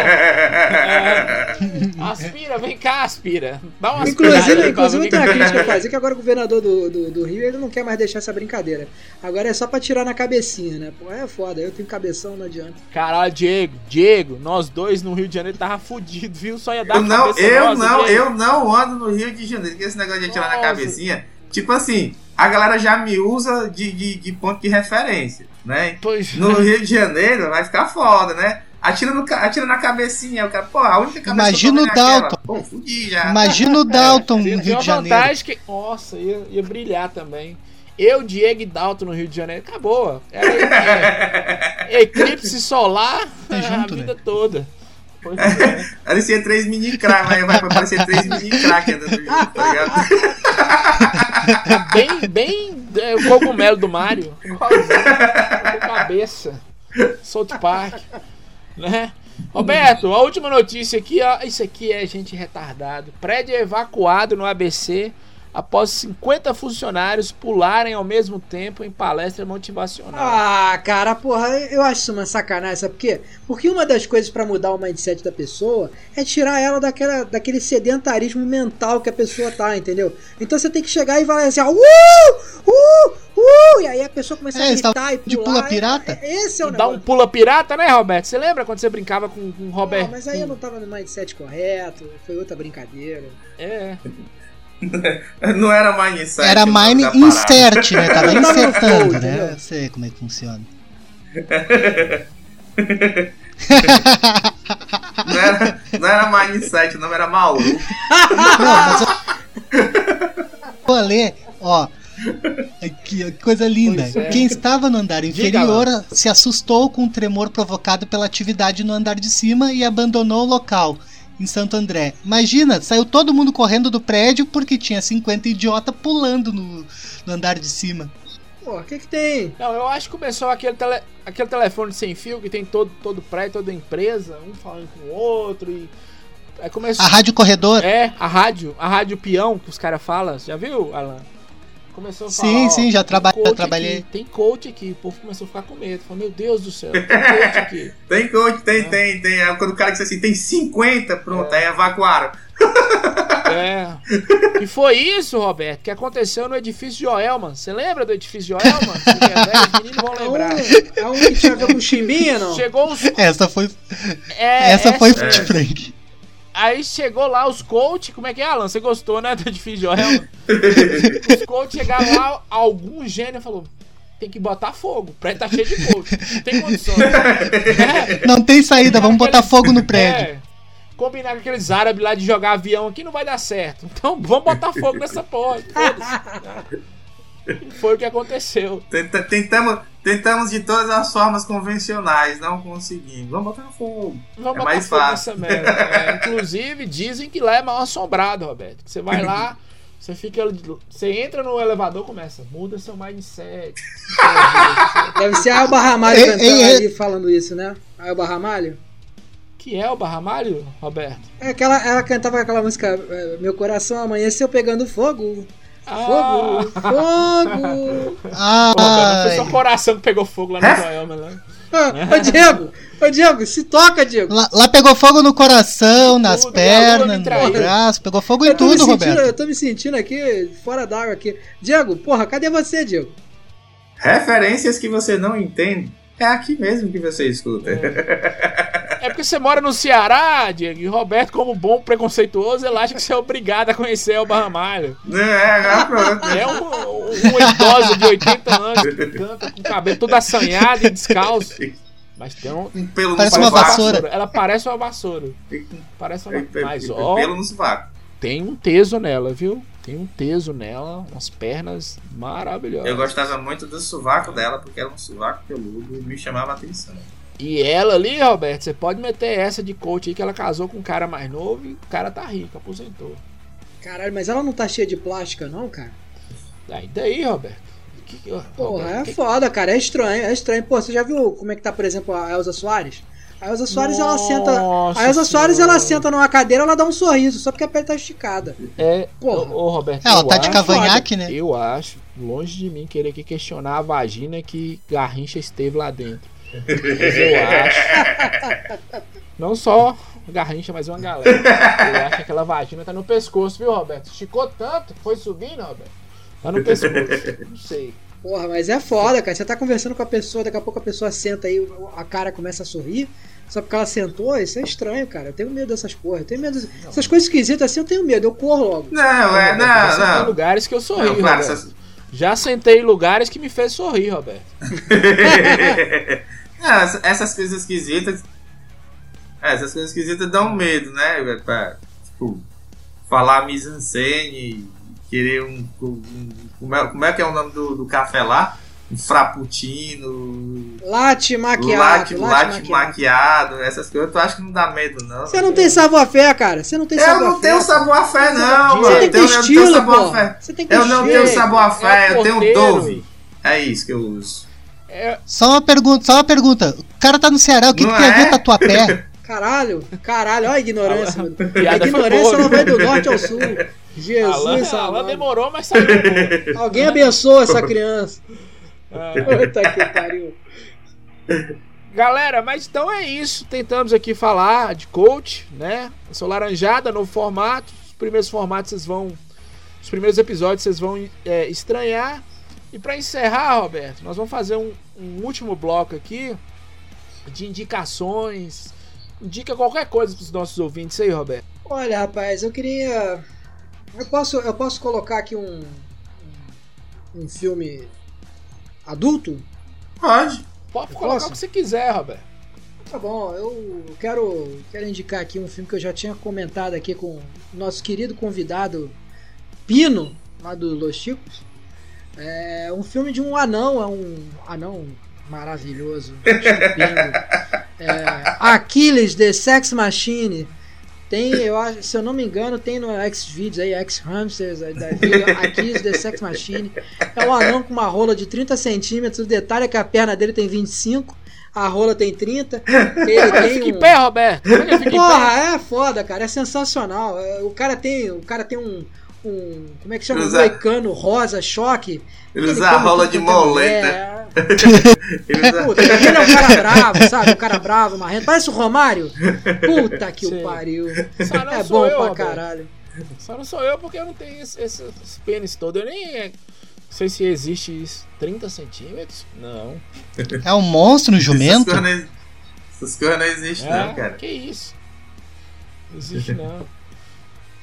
É. Aspira, vem cá, aspira. Dá uma Inclusive, inclusive tem uma crítica a fazer que agora o governador do, do, do Rio ele não quer mais deixar essa brincadeira. Agora é só pra tirar na cabecinha, né? Pô, é foda, eu tenho cabeção, não adianta. Caralho, Diego, Diego, nós dois no Rio de Janeiro tava fudido, viu? Só ia dar Eu não, cabeça eu nossa, não, Diego. eu não ando no Rio de Janeiro. Que esse negócio de atirar na Nossa. cabecinha. Tipo assim, a galera já me usa de, de, de ponto de referência, né? Pois No Rio de Janeiro vai ficar foda, né? Atira, no, atira na cabecinha, o cara, pô, a única cabeça Imagina o é. Dalton. Pô, fudi já. Imagina o Dalton no Tem, tem Rio de Janeiro. vantagem que. Nossa, ia, ia brilhar também. Eu, Diego e Dalton no Rio de Janeiro, acabou. Era é, eclipse solar Tá junto, a né? vida toda. Pois é. Parecia três mini crack, vai, vai parecer três mini crack andando junto, tá ligado? Bem, bem é, o cogumelo do Mario. Com cabeça. South Park. Né? Roberto, a última notícia aqui, ó. Isso aqui é gente retardado. Prédio evacuado no ABC após 50 funcionários pularem ao mesmo tempo em palestra motivacional. Ah, cara, porra, eu acho isso uma sacanagem, sabe por quê? Porque uma das coisas pra mudar o mindset da pessoa é tirar ela daquela, daquele sedentarismo mental que a pessoa tá, entendeu? Então você tem que chegar e falar assim, ó, uh, uh, uh, e aí a pessoa começa É, a eles gritar e tavam de pular. pula pirata? É- Esse é o Dá um pula pirata, né, Roberto? Você lembra quando você brincava com, com o Não, Roberto? mas aí eu não tava no mindset correto, foi outra brincadeira. É. Não era mindset. Era o nome mine insert, né? Tava insertando, né? Eu sei como é que funciona. Não era, não era mindset, o nome era Mauro. Não, mas eu... Vou ler, ó. Que coisa linda. É. Quem estava no andar Diga inferior se assustou com o tremor provocado pela atividade no andar de cima e abandonou o local, em Santo André. Imagina, saiu todo mundo correndo do prédio porque tinha 50 idiota pulando no, no andar de cima. Pô, o que que tem? Não, eu acho que começou aquele, tele, aquele telefone sem fio que tem todo, todo prédio, toda empresa, um falando com o outro e. Aí começou. A rádio corredor. É, a rádio, a rádio peão que os caras falam, já viu, Alan? Começou a falar. Sim, ó, sim, já tem traba- coach trabalhei. Aqui, tem coach aqui, o povo começou a ficar com medo. Falou, meu Deus do céu, tem coach aqui. Tem coach, tem, tem, tem. Aí quando o cara disse assim, tem 50, pronto, aí evacuaram. É. E foi isso, Roberto, que aconteceu no edifício Joelman. Você lembra do edifício Joelman? Se que é velho, os meninos vão É um, lembrar. é um que tinha a ver com chimbinha, não? Chegou os. Essa foi, É, essa foi essa- de Frank. Aí chegou lá os coach, como é que é, Alan? Você gostou, né, do edifício Joelma? os coach chegaram lá, algum gênio falou: tem que botar fogo, o prédio tá cheio de coach, não tem condição. É, Não tem saída, vamos botar fogo no prédio. é, combinar com aqueles árabes lá de jogar avião aqui não vai dar certo. Então vamos botar fogo nessa porra. Foi o que aconteceu. Tenta- tentamos, tentamos de todas as formas convencionais, não conseguimos. Vamos botar fogo. Vamos É botar mais fogo fácil. merda. É, inclusive, dizem que lá é mal assombrado, Roberto. Que você vai lá, você fica. Você entra no elevador começa, muda seu mindset. Deve ser a Elba Ramalho cantando ali falando isso, né? A Elba Ramalho. Que é o Barramalho, Roberto? É aquela, ela cantava aquela música é, Meu coração amanheceu pegando fogo. Ah, Fogo, fogo. Pô, não foi só o coração que pegou fogo lá no É? Joelma, né? Ah, Ô Diego, ô Diego, se toca, Diego. lá, lá pegou fogo no coração, nas Tudo, pernas, no braço, pegou fogo em Eu tudo, sentindo, Roberto. eu tô me sentindo aqui fora d'água aqui. Diego, porra, cadê você, Diego? Referências que você não entende. É aqui mesmo que você escuta. É porque você mora no Ceará, Diego, e o Roberto, como bom preconceituoso, ele acha que você é obrigado a conhecer o Barramalho. É, já pronto. É um, um idoso de 80 anos que canta com o cabelo todo assanhado e descalço. Mas tem um. Um pelo Parece no uma vassoura. Ela parece uma vassoura. Parece uma Tem- Mas, ó, Pelo no sovaco. tem um teso nela, viu? Tem um teso nela, umas pernas maravilhosas. Eu gostava muito do sovaco dela, porque era um sovaco peludo e me chamava a atenção. E ela ali, Roberto, você pode meter essa de coach aí que ela casou com um cara mais novo e o cara tá rico, aposentou. Caralho, mas ela não tá cheia de plástica, não, cara? Daí, daí, Roberto. Que, que, Porra, Roberto, é que- foda, cara. É estranho, é estranho. Pô, você já viu como é que tá, por exemplo, a Elza Soares? A Elza Soares, ela senta. Nossa A Elza Soares, ela senta numa cadeira, ela dá um sorriso, só porque a pele tá esticada. É, Porra. ô, ô, Roberto. Ela eu tá de acho- cavanhaque, né? Eu acho, longe de mim querer aqui questionar a vagina que Garrincha esteve lá dentro. Mas eu acho. Não só Garrincha, mas uma galera. Eu acho que aquela vagina tá no pescoço, viu, Roberto? Esticou tanto, foi subindo, Roberto. Tá no pescoço. Não sei. Porra, mas é foda, cara. Você tá conversando com a pessoa, daqui a pouco a pessoa senta aí, a cara começa a sorrir. Só porque ela sentou, isso é estranho, cara. Eu tenho medo dessas porra. Eu tenho medo. dessas- Essas coisas esquisitas assim, eu tenho medo. Eu corro logo. Não, é, Roberto, você não, Tem não. lugares que eu sorri, Não, claro, Roberto. essas- Já sentei em lugares que me fez sorrir, Roberto. Essa- essas coisas esquisitas. é, essas coisas esquisitas dão medo, né? Pra, tipo, falar mise-en-scène, querer um, um- como, é, como é que é o nome do, do café lá? Um frappuccino, Latte maquiado. latte, latte maquiado, essas coisas. Tu acha que não dá medo, não? Você não tem savoir-faire, cara. Você não tem Eu savoir-faire. não tenho savoir-faire, não, Você mano. tem que ter Eu não tenho estilo, pô. Você tem que ter Eu não tenho savoir-faire, É eu tenho Dove. É isso que eu uso. É, Só uma pergunta, só uma pergunta. O cara tá no Ceará, o que, Não que tem a ver é? com a tua pé? Caralho, caralho, olha a ignorância, mano. A ignorância viu? vai do norte ao sul. Alan, Jesus, Alan amado. demorou, mas saiu. boa. Alguém abençoa essa criança. Ah. Puta que pariu. Galera, mas então é isso. Tentamos aqui falar de coach, né? Eu sou Laranjada, novo formato. Os primeiros formatos vocês vão. Os primeiros episódios vocês vão é, estranhar. E pra encerrar, Roberto, nós vamos fazer um, um último bloco aqui de indicações. Indica qualquer coisa pros nossos ouvintes aí, Roberto. Olha, rapaz, eu queria. Eu posso, eu posso colocar aqui um. Um filme adulto? Pode. Pode Eu colocar posso? o que você quiser, Roberto. Tá bom, eu quero, quero indicar aqui um filme que eu já tinha comentado aqui com o nosso querido convidado Pino, lá do Los Chicos. É um filme de um anão, é um anão maravilhoso, estupendo. É, Aquiles, The Sex Machine. Tem, eu acho, se eu não me engano, tem no Xvideos aí, X-Hamsters, Aquiles, The Sex Machine. É um anão com uma rola de 30 centímetros. O detalhe é que a perna dele tem 25, a rola tem 30. Ele tem Fica em um- pé, Roberto. É fica em pé? Porra, é foda, cara. É sensacional. É, O cara tem, o cara tem um, um como é que chama? Um Usa- moicano rosa, choque. Ele usa a rola de é moleta. mulher. Ele usa... Puta, ele é um cara bravo, sabe? Um cara bravo, marrento. Parece o Romário. Puta que Sim. o pariu. É bom eu, pra Roberto. caralho. Só não sou eu porque eu não tenho esse, esse, esse pênis todo. Eu nem é, sei se existe isso. 30 centímetros? Não. É um monstro, um Essas jumento? Essas coisas não existem, É, não, cara. que isso. Não existe não.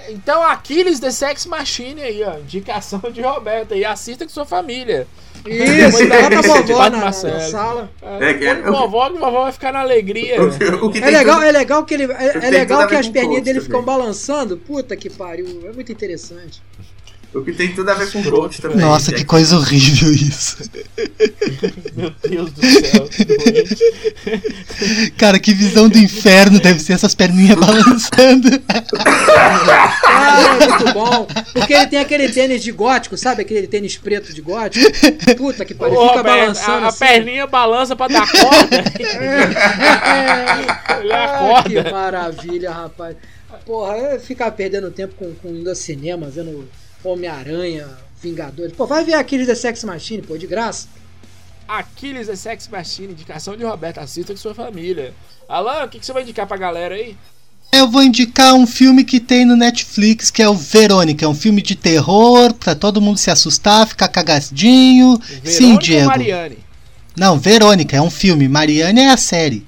Então, Aquiles The Sex Machine aí, ó. Indicação de Roberto aí. Assista com sua família. Isso, Depois da bota a lista de vovó na, na- sala. É, que- Põe vovó que vovó vai ficar na alegria. O que- o que É legal, é legal que ele. É, é legal que as perninhas dele também. ficam balançando. Puta que pariu. É muito interessante. O que tem tudo a ver com coach também. Nossa, que coisa horrível isso. Meu Deus do céu. que doente. Cara, que visão do inferno deve ser essas perninhas balançando. Ah, é muito bom. Porque ele tem aquele tênis de gótico, sabe? Aquele tênis preto de gótico. Puta que pariu. Fica balançando. a, a assim. perninha balança pra dar corda. Ele Ah, que maravilha, rapaz. Porra, eu ficar perdendo tempo com, com indo ao cinema, vendo Homem-Aranha, Vingadores. Pô, vai ver aqueles da Sex Machine, pô, de graça. Aquiles The Sex Machine, indicação de Roberto. Assista com sua família. Alan, o que, que você vai indicar pra galera aí? Eu vou indicar um filme que tem no Netflix, que é o Verônica. É um filme de terror, pra todo mundo se assustar, ficar cagadinho. Sim, Verônica ou Diego. Mariane? Não, Verônica é um filme. Mariane é a série.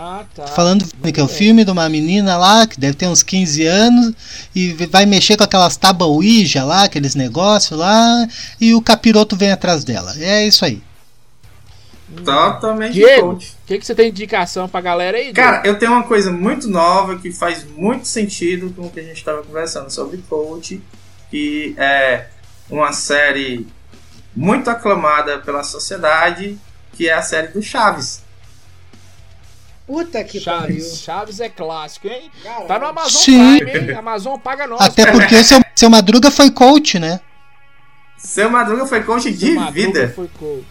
Ah, tá. Falando que é o filme de uma menina lá, que deve ter uns 15 anos, e vai mexer com aquelas tábuas Ouija lá, aqueles negócios lá, e o capiroto vem atrás dela. É isso aí. Totalmente Diego, o que, que você tem de indicação pra galera aí? Cara, eu tenho uma coisa muito nova que faz muito sentido com o que a gente estava conversando sobre coach, que é uma série muito aclamada pela sociedade, que é a série do Chaves. Puta que Chaves. pariu. Chaves é clássico, hein? Caralho. Tá no Amazon Sim. Prime, hein? Amazon paga nós. Até porque o seu, seu Madruga foi coach, né? Seu Madruga foi coach de Seu Madruga vida. foi coach.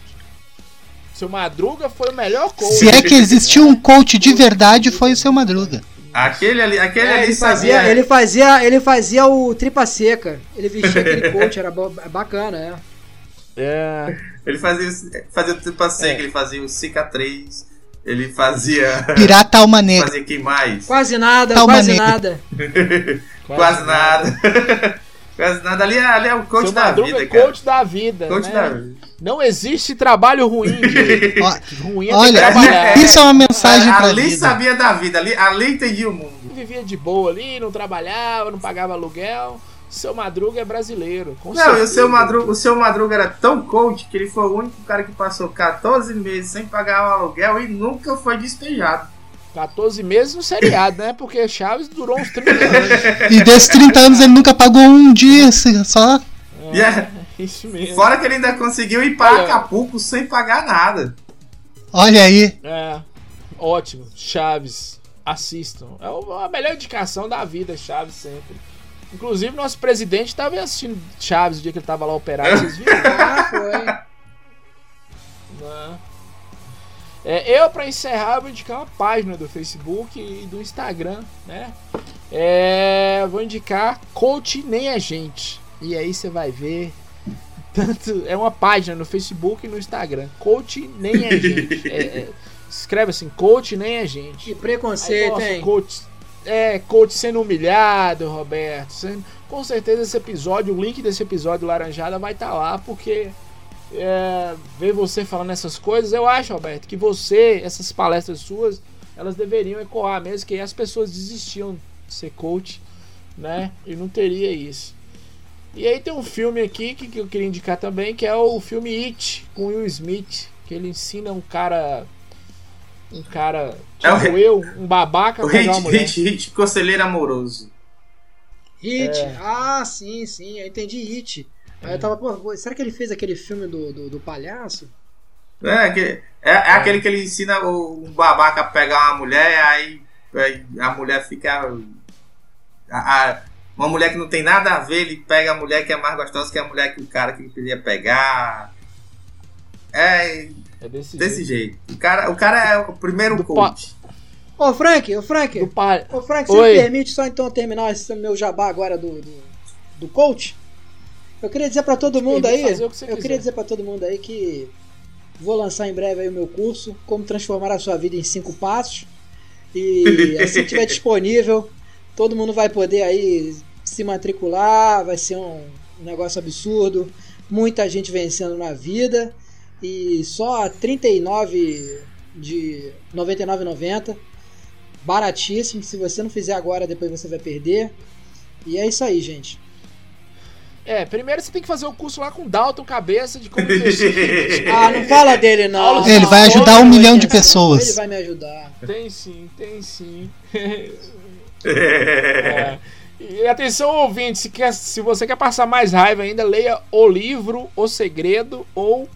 Seu Madruga foi o melhor coach. Se é que existiu um coach de verdade, foi o seu Madruga. Aquele ali, aquele É, ali ele, sabia. fazia, ele, fazia, ele fazia o tripa seca. Ele vestia aquele coach, era bo- bacana, é. É. Ele fazia, fazia o tipo assim, ele fazia o cicatriz, ele fazia. Pirata Alma Negra. fazia quem mais? Quase nada, quase negra. nada. Quase nada. Quase nada. Ali, é- ali é o coach Seu da Madruga vida, é cara. coach da vida. Coach né? da vida. Não existe trabalho ruim, Ruim é Olha, trabalhar. isso é uma mensagem pra ali vida. sabia da vida, ali, ali entendia o mundo. Vivia de boa ali, não trabalhava, não pagava aluguel. Seu Madruga é brasileiro. com Não, e o certeza. seu, Madruga, o seu Madruga era tão coach que ele foi o único cara que passou 14 meses sem pagar o aluguel e nunca foi despejado. 14 meses no seriado, né? Porque Chaves durou uns 30 anos. E desses 30 anos ele nunca pagou um dia só. E é- Isso mesmo. fora que ele ainda conseguiu ir para Olha. Acapulco sem pagar nada. Olha aí. É, ótimo. Chaves, assistam. É a melhor indicação da vida, Chaves sempre. Inclusive, nosso presidente estava assistindo Chaves o dia que ele estava lá operado. Vocês viram? Ah, foi. Né? É, eu, para encerrar, vou indicar uma página do Facebook e do Instagram, né? É, vou indicar Coach Nem a Gente. E aí você vai ver. Tanto, é uma página no Facebook e no Instagram. Coach Nem a Gente. É, é, escreve assim: Coach Nem a Gente. Que Aí, preconceito, nossa, hein? coach, é, coach sendo humilhado, Roberto. com certeza esse episódio, o link desse episódio Laranjada vai estar lá, porque é, ver você falando essas coisas, eu acho, Roberto, que você, essas palestras suas, elas deveriam ecoar mesmo, que as pessoas desistiam de ser coach, né? E não teria isso. E aí tem um filme aqui que, que eu queria indicar também, que é o filme It, com Will Smith, que ele ensina um cara. Um cara, É o tipo eu, um babaca, O hit, uma mulher. hit, hit, conselheiro amoroso. Hit. É. Ah, sim, sim. Eu entendi Hit. Aí eu tava, pô, será que ele fez aquele filme do, do, do palhaço? É, que- é, é aquele que ele ensina o, um babaca a pegar uma mulher, aí, aí a mulher fica. a- a- uma mulher que não tem nada a ver, ele pega a mulher que é mais gostosa que a mulher que o cara que ele queria pegar. É É desse, desse jeito. jeito. O cara, o cara é o primeiro Do coach. Ô, Frank, ô, Frank. Ô, Frank, Oi. você me permite só então terminar esse meu jabá agora do, do, do coach? Eu queria dizer pra todo mundo aí, o que eu quiser. queria dizer pra todo mundo aí que vou lançar em breve aí o meu curso, como transformar a sua vida em cinco passos. E assim que estiver disponível, todo mundo vai poder aí se matricular, vai ser um negócio absurdo, muita gente vencendo na vida e só 39 de 99,90 baratíssimo. Se você não fizer agora, depois você vai perder. E é isso aí, gente. É, primeiro você tem que fazer o curso lá com Dalton Cabeça de como investir. Ah, não fala dele não. Ele vai ajudar um milhão de pessoas. Ele vai me ajudar. tem sim, tem sim. É. E atenção, ouvinte, se, quer, se você quer passar mais raiva ainda, leia o livro O Segredo ou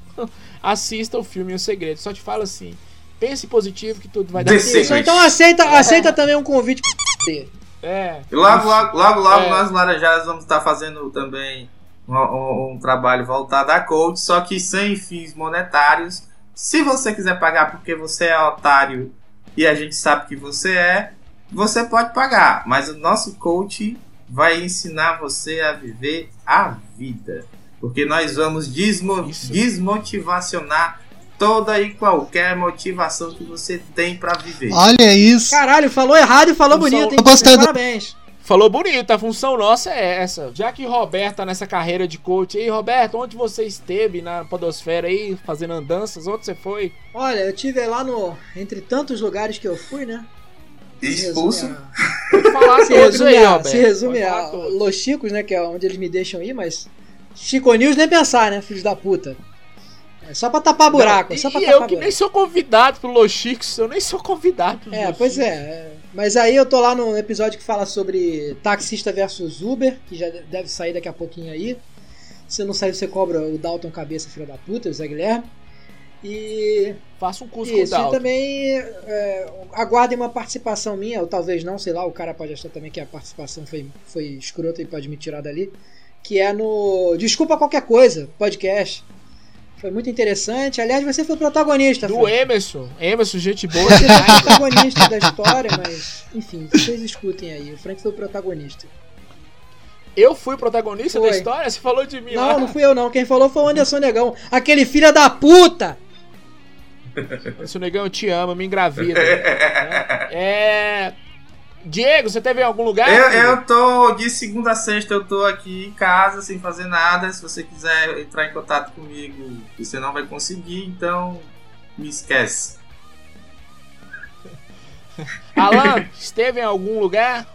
assista o filme O Segredo. Só te falo assim, pense positivo que tudo vai dar certo. Então aceita, aceita também um convite pra É. E logo, logo, logo, logo É. nós laranjadas vamos estar fazendo também um, um- um trabalho voltado a coach, só que sem fins monetários. Se você quiser pagar porque você é otário e a gente sabe que você é, você pode pagar. Mas o nosso coach vai ensinar você a viver a vida. Porque nós vamos desmo- Isso. desmotivacionar toda e qualquer motivação que você tem para viver. Olha isso. Caralho, falou errado e falou sou- bonito, hein? Eu gostei do- Parabéns. Falou bonito, a função nossa é essa. Já que Roberto tá nessa carreira de coach aí, Roberto, onde você esteve na podosfera aí, fazendo andanças? Onde você foi? Olha, eu tive lá no. Entre tantos lugares que eu fui, né? Expulso. resume falar Se resume, aí, a, Roberto. se resume a. Los Chicos, né? Que é onde eles me deixam ir, mas. Chico News nem pensar, né? Filhos da puta. É só pra tapar buraco, Não, só pra e tapar eu que nem buraco. sou convidado pro Los Chicos, eu nem sou convidado pro É, pois é, é. Mas aí eu tô lá no episódio que fala sobre taxista versus Uber, que já deve sair daqui a pouquinho aí. Se não sair, você cobra o Dalton Cabeça, filho da puta, o Zé Guilherme. E Faça um curso com o isso, e Dalton. também é, aguardem uma participação minha, ou talvez não, sei lá, o cara pode achar também que a participação foi, foi escrota e pode me tirar dali. Que é no Desculpa Qualquer Coisa, podcast. Foi muito interessante. Aliás, você foi o protagonista, Do. Emerson. Emerson, gente boa Você foi protagonista da história, mas enfim, vocês escutem aí. O Frank foi o protagonista. Eu fui o protagonista Foi. da história? Você falou de mim Não, lá. não fui eu não. Quem falou foi o Anderson Negão. Aquele filho da puta! Anderson Negão, eu te amo, me engravida. é... Diego, você teve em algum lugar? Eu, eu tô de segunda a sexta, eu tô aqui em casa sem fazer nada. Se você quiser entrar em contato comigo, você não vai conseguir, então me esquece. Alan, esteve em algum lugar?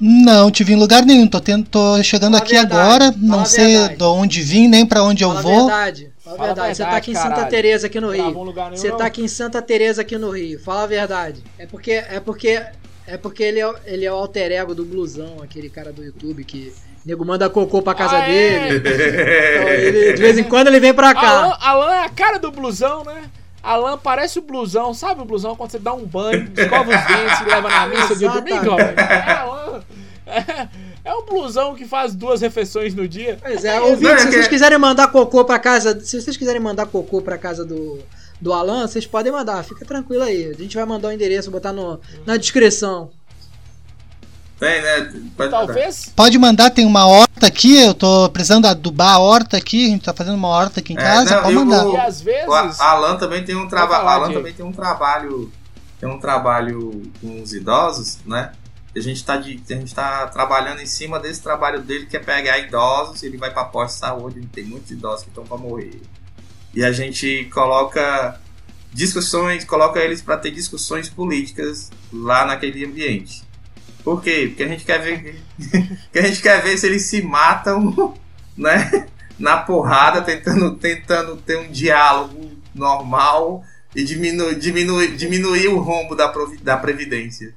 Não, tive em lugar nenhum. Tô, tendo, tô chegando Fala aqui verdade, agora. Não sei verdade. de onde vim, nem pra onde eu Fala a vou. verdade. Fala a Fala verdade. Você tá aqui em Santa. Teresa aqui no Rio. Você tá aqui em Santa Teresa aqui no Rio. Fala a verdade. É porque é porque é porque ele é, ele é o alter ego do blusão, aquele cara do YouTube que o nego manda cocô pra casa Ah, é? dele. Então, ele- de vez em quando ele vem pra cá. Alan, Alan é a cara do blusão, né? Alan parece o blusão, sabe o blusão quando você dá um banho, escova os dentes e leva na missa de domingo? É Alan. É, é o blusão que faz duas refeições no dia. Pois é, ouvinte, Não, é se vocês que- quiserem mandar cocô pra casa, se vocês quiserem mandar cocô pra casa do, do Alan, vocês podem mandar, fica tranquilo aí. A gente vai mandar o endereço, botar no, na descrição. Tem, né? Pode- Talvez. Pode mandar, tem uma horta aqui. Eu tô precisando adubar a horta aqui. A gente tá fazendo uma horta aqui em É, casa. não, pode mandar. o- E às vezes. O A- Alan também tem um trabalho. Alan Diego. também tem um trabalho. Tem um trabalho com os idosos, né? A gente tá de, a gente tá trabalhando em cima desse trabalho dele, que é pegar idosos, ele vai pra posto de saúde, tem muitos idosos que estão pra morrer. E a gente coloca discussões, coloca eles para ter discussões políticas lá naquele ambiente. Por quê? Porque a gente quer ver que a gente quer ver se eles se matam, né? Na porrada, tentando, tentando ter um diálogo normal e diminuir, diminuir, diminuir o rombo da, da Previdência.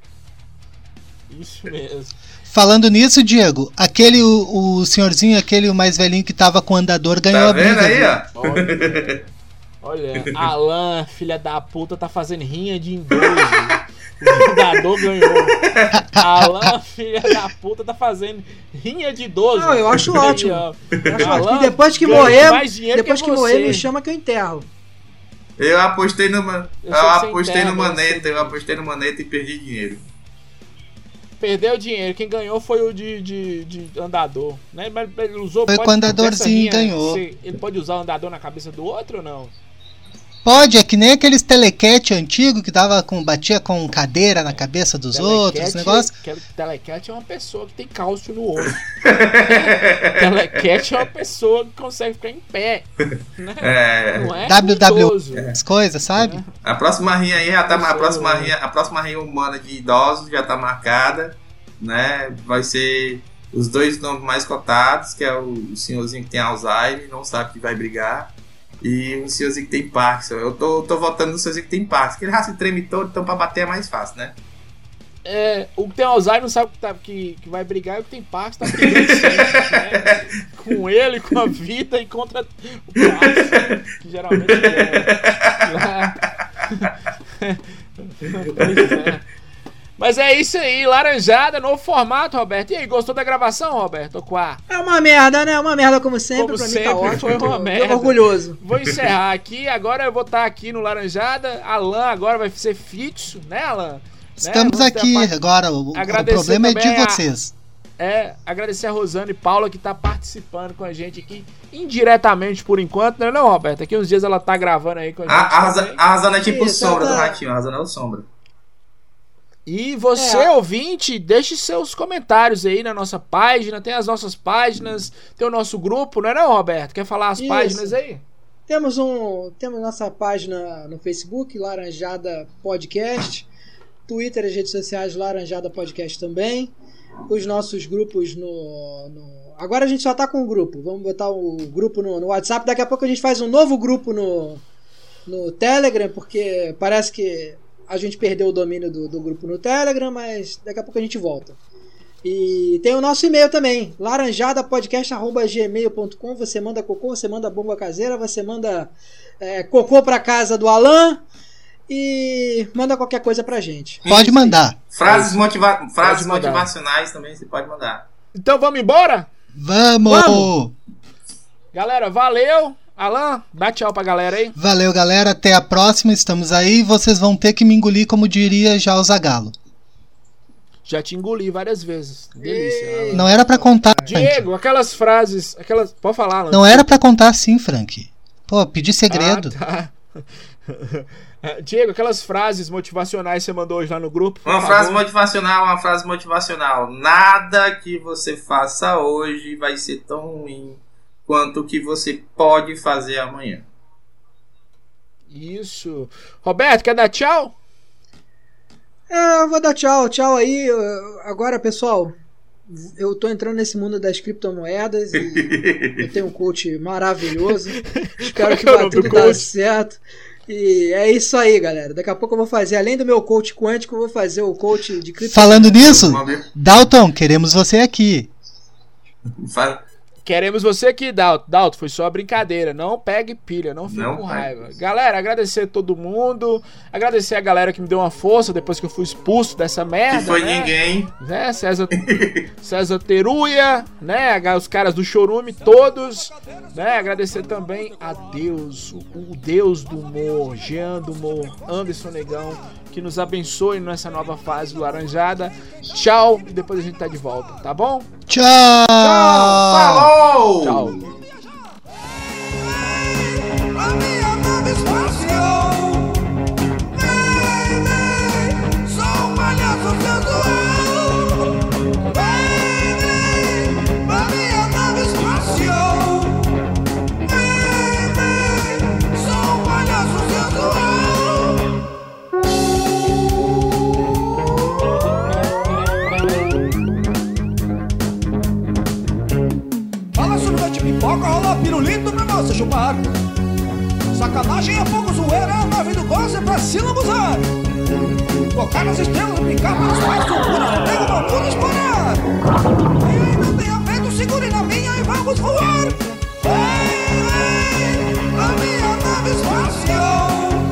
Isso mesmo. Falando nisso, Diego, aquele, o, o senhorzinho, aquele o mais velhinho que tava com o andador, ganhou Tá a briga. vendo aí, ó? Olha, olha, Alan, filha da puta, tá fazendo rinha de idoso. O jogador ganhou. Alan, filha da puta, tá fazendo rinha de idoso. Não, eu acho ótimo. Eu acho Alan ótimo. E depois que morrer, depois que, que morrer, me chama que eu enterro. Eu apostei no, man- Eu eu apostei no enterra, Maneta, eu apostei no Maneta e perdi dinheiro. Perdeu dinheiro. Quem ganhou foi o de, de, de andador. Né? Mas ele usou. Foi com o andadorzinho, ganhou. Ele pode usar o andador na cabeça do outro ou não? Pode, é que nem aqueles telequete antigo que dava com, batia com cadeira na cabeça dos outros, Telecat- negócio. que- Telecat é uma pessoa que tem cálcio no osso. Telecat é uma pessoa que consegue ficar em pé. Né? É, Não é WW, idoso. as coisas, sabe? a próxima rinha aí já tá a próxima rinha, a próxima rinha humana de idosos já tá marcada, né? Vai ser os dois nomes mais cotados, que é o senhorzinho que tem Alzheimer, não sabe que vai brigar, e o senhorzinho que tem Parkinson. Eu tô, tô votando no senhorzinho que tem Parkinson, que ele já se treme todo, então pra bater é mais fácil, né? É, o que tem Alzheimer não sabe que, tá- que, que vai brigar e o que tem Parkinson tá brigando sempre, né? Com ele, com a vida e contra o Parkinson, que geralmente é. Pois é. Mas é isso aí, laranjada, novo formato, Roberto. E aí, gostou da gravação, Roberto? Quá? É uma merda, né? Uma merda como sempre. Como pra mim sempre, tá ótimo. foi uma tô- merda. Tô orgulhoso. Vou encerrar aqui. Agora eu vou estar aqui no Laranjada. Alan agora vai ser fixo, né, Alan? Estamos Né? Ter a aqui parte- agora. O, o problema é de também a- vocês. É, agradecer a Rosana e Paula que tá participando com a gente aqui, indiretamente por enquanto, né, não, Roberto? Daqui uns dias ela tá gravando aí com a gente. A, a, a Razana é tipo Isso, sombra ela do tá- ratinho, a Razana é o sombra. E você, É. ouvinte, deixe seus comentários aí na nossa página. Tem as nossas páginas, tem o nosso grupo, não é não, Roberto? Quer falar as Isso. páginas aí? Temos um, temos nossa página no Facebook, Laranjada Podcast. Twitter e as redes sociais Laranjada Podcast também. Os nossos grupos no, no- Agora a gente só tá com o grupo. Vamos botar o grupo no, no WhatsApp. Daqui a pouco a gente faz um novo grupo no, no Telegram, porque parece que a gente perdeu o domínio do, do grupo no Telegram, mas daqui a pouco a gente volta. E tem o nosso e-mail também, laranjadapodcast.gmail.com. Você manda cocô, você manda bomba caseira, você manda é, cocô pra casa do Alan e manda qualquer coisa pra gente. Pode mandar. Frases, motiva frases mandar. motivacionais também você pode mandar. Então vamos embora? Vamos! Vamos! Galera, valeu! Alan, dá tchau pra galera aí. Valeu, galera. Até a próxima. Estamos aí. Vocês vão ter que me engolir, como diria já o Zagalo. Já te engoli várias vezes. Delícia. Alan. Não era pra contar, Frank. Diego, aquelas frases. Aquelas. Pode falar, Alan. Não era pra contar assim, Frank. Pô, pedi segredo. Ah, tá. É, Diego, aquelas frases motivacionais que você mandou hoje lá no grupo. Uma favor. frase motivacional, uma frase motivacional. Nada que você faça hoje vai ser tão ruim quanto o que você pode fazer amanhã. Isso. Roberto, quer dar tchau? É, eu vou dar tchau, tchau aí. Agora, pessoal, eu tô entrando nesse mundo das criptomoedas e eu tenho um coach maravilhoso. Espero que vá tudo dar certo. E é isso aí, galera. Daqui a pouco eu vou fazer, além do meu coach quântico, eu vou fazer o coach de criptomoedas. Falando nisso. Dalton, queremos você aqui. Fa- Queremos você aqui, Dalton. Dalton, foi só brincadeira. Não pegue pilha, não fique Não com raiva. Galera, agradecer a todo mundo. Agradecer a galera que me deu uma força depois que eu fui expulso dessa merda. Que foi né? ninguém. né? César, César Teruia, né? Os caras do Chorume, todos, né? Agradecer também a Deus, o, o Deus do humor, Jean do humor, Anderson Negão, que nos abençoe nessa nova fase do Laranjada. Tchau e depois a gente tá de volta, tá bom? Tchau! Falou! Tchau. pirulito pra você chupar. Sacanagem é pouco zoeira, a nave do gosto é pra Sila gozar. Tocar nas estrelas, brincar pelos pais, loucuras, pega uma puta explorar. Ei, não tenha medo, segure na minha e vamos voar. Ei, ei, a minha nave espacial.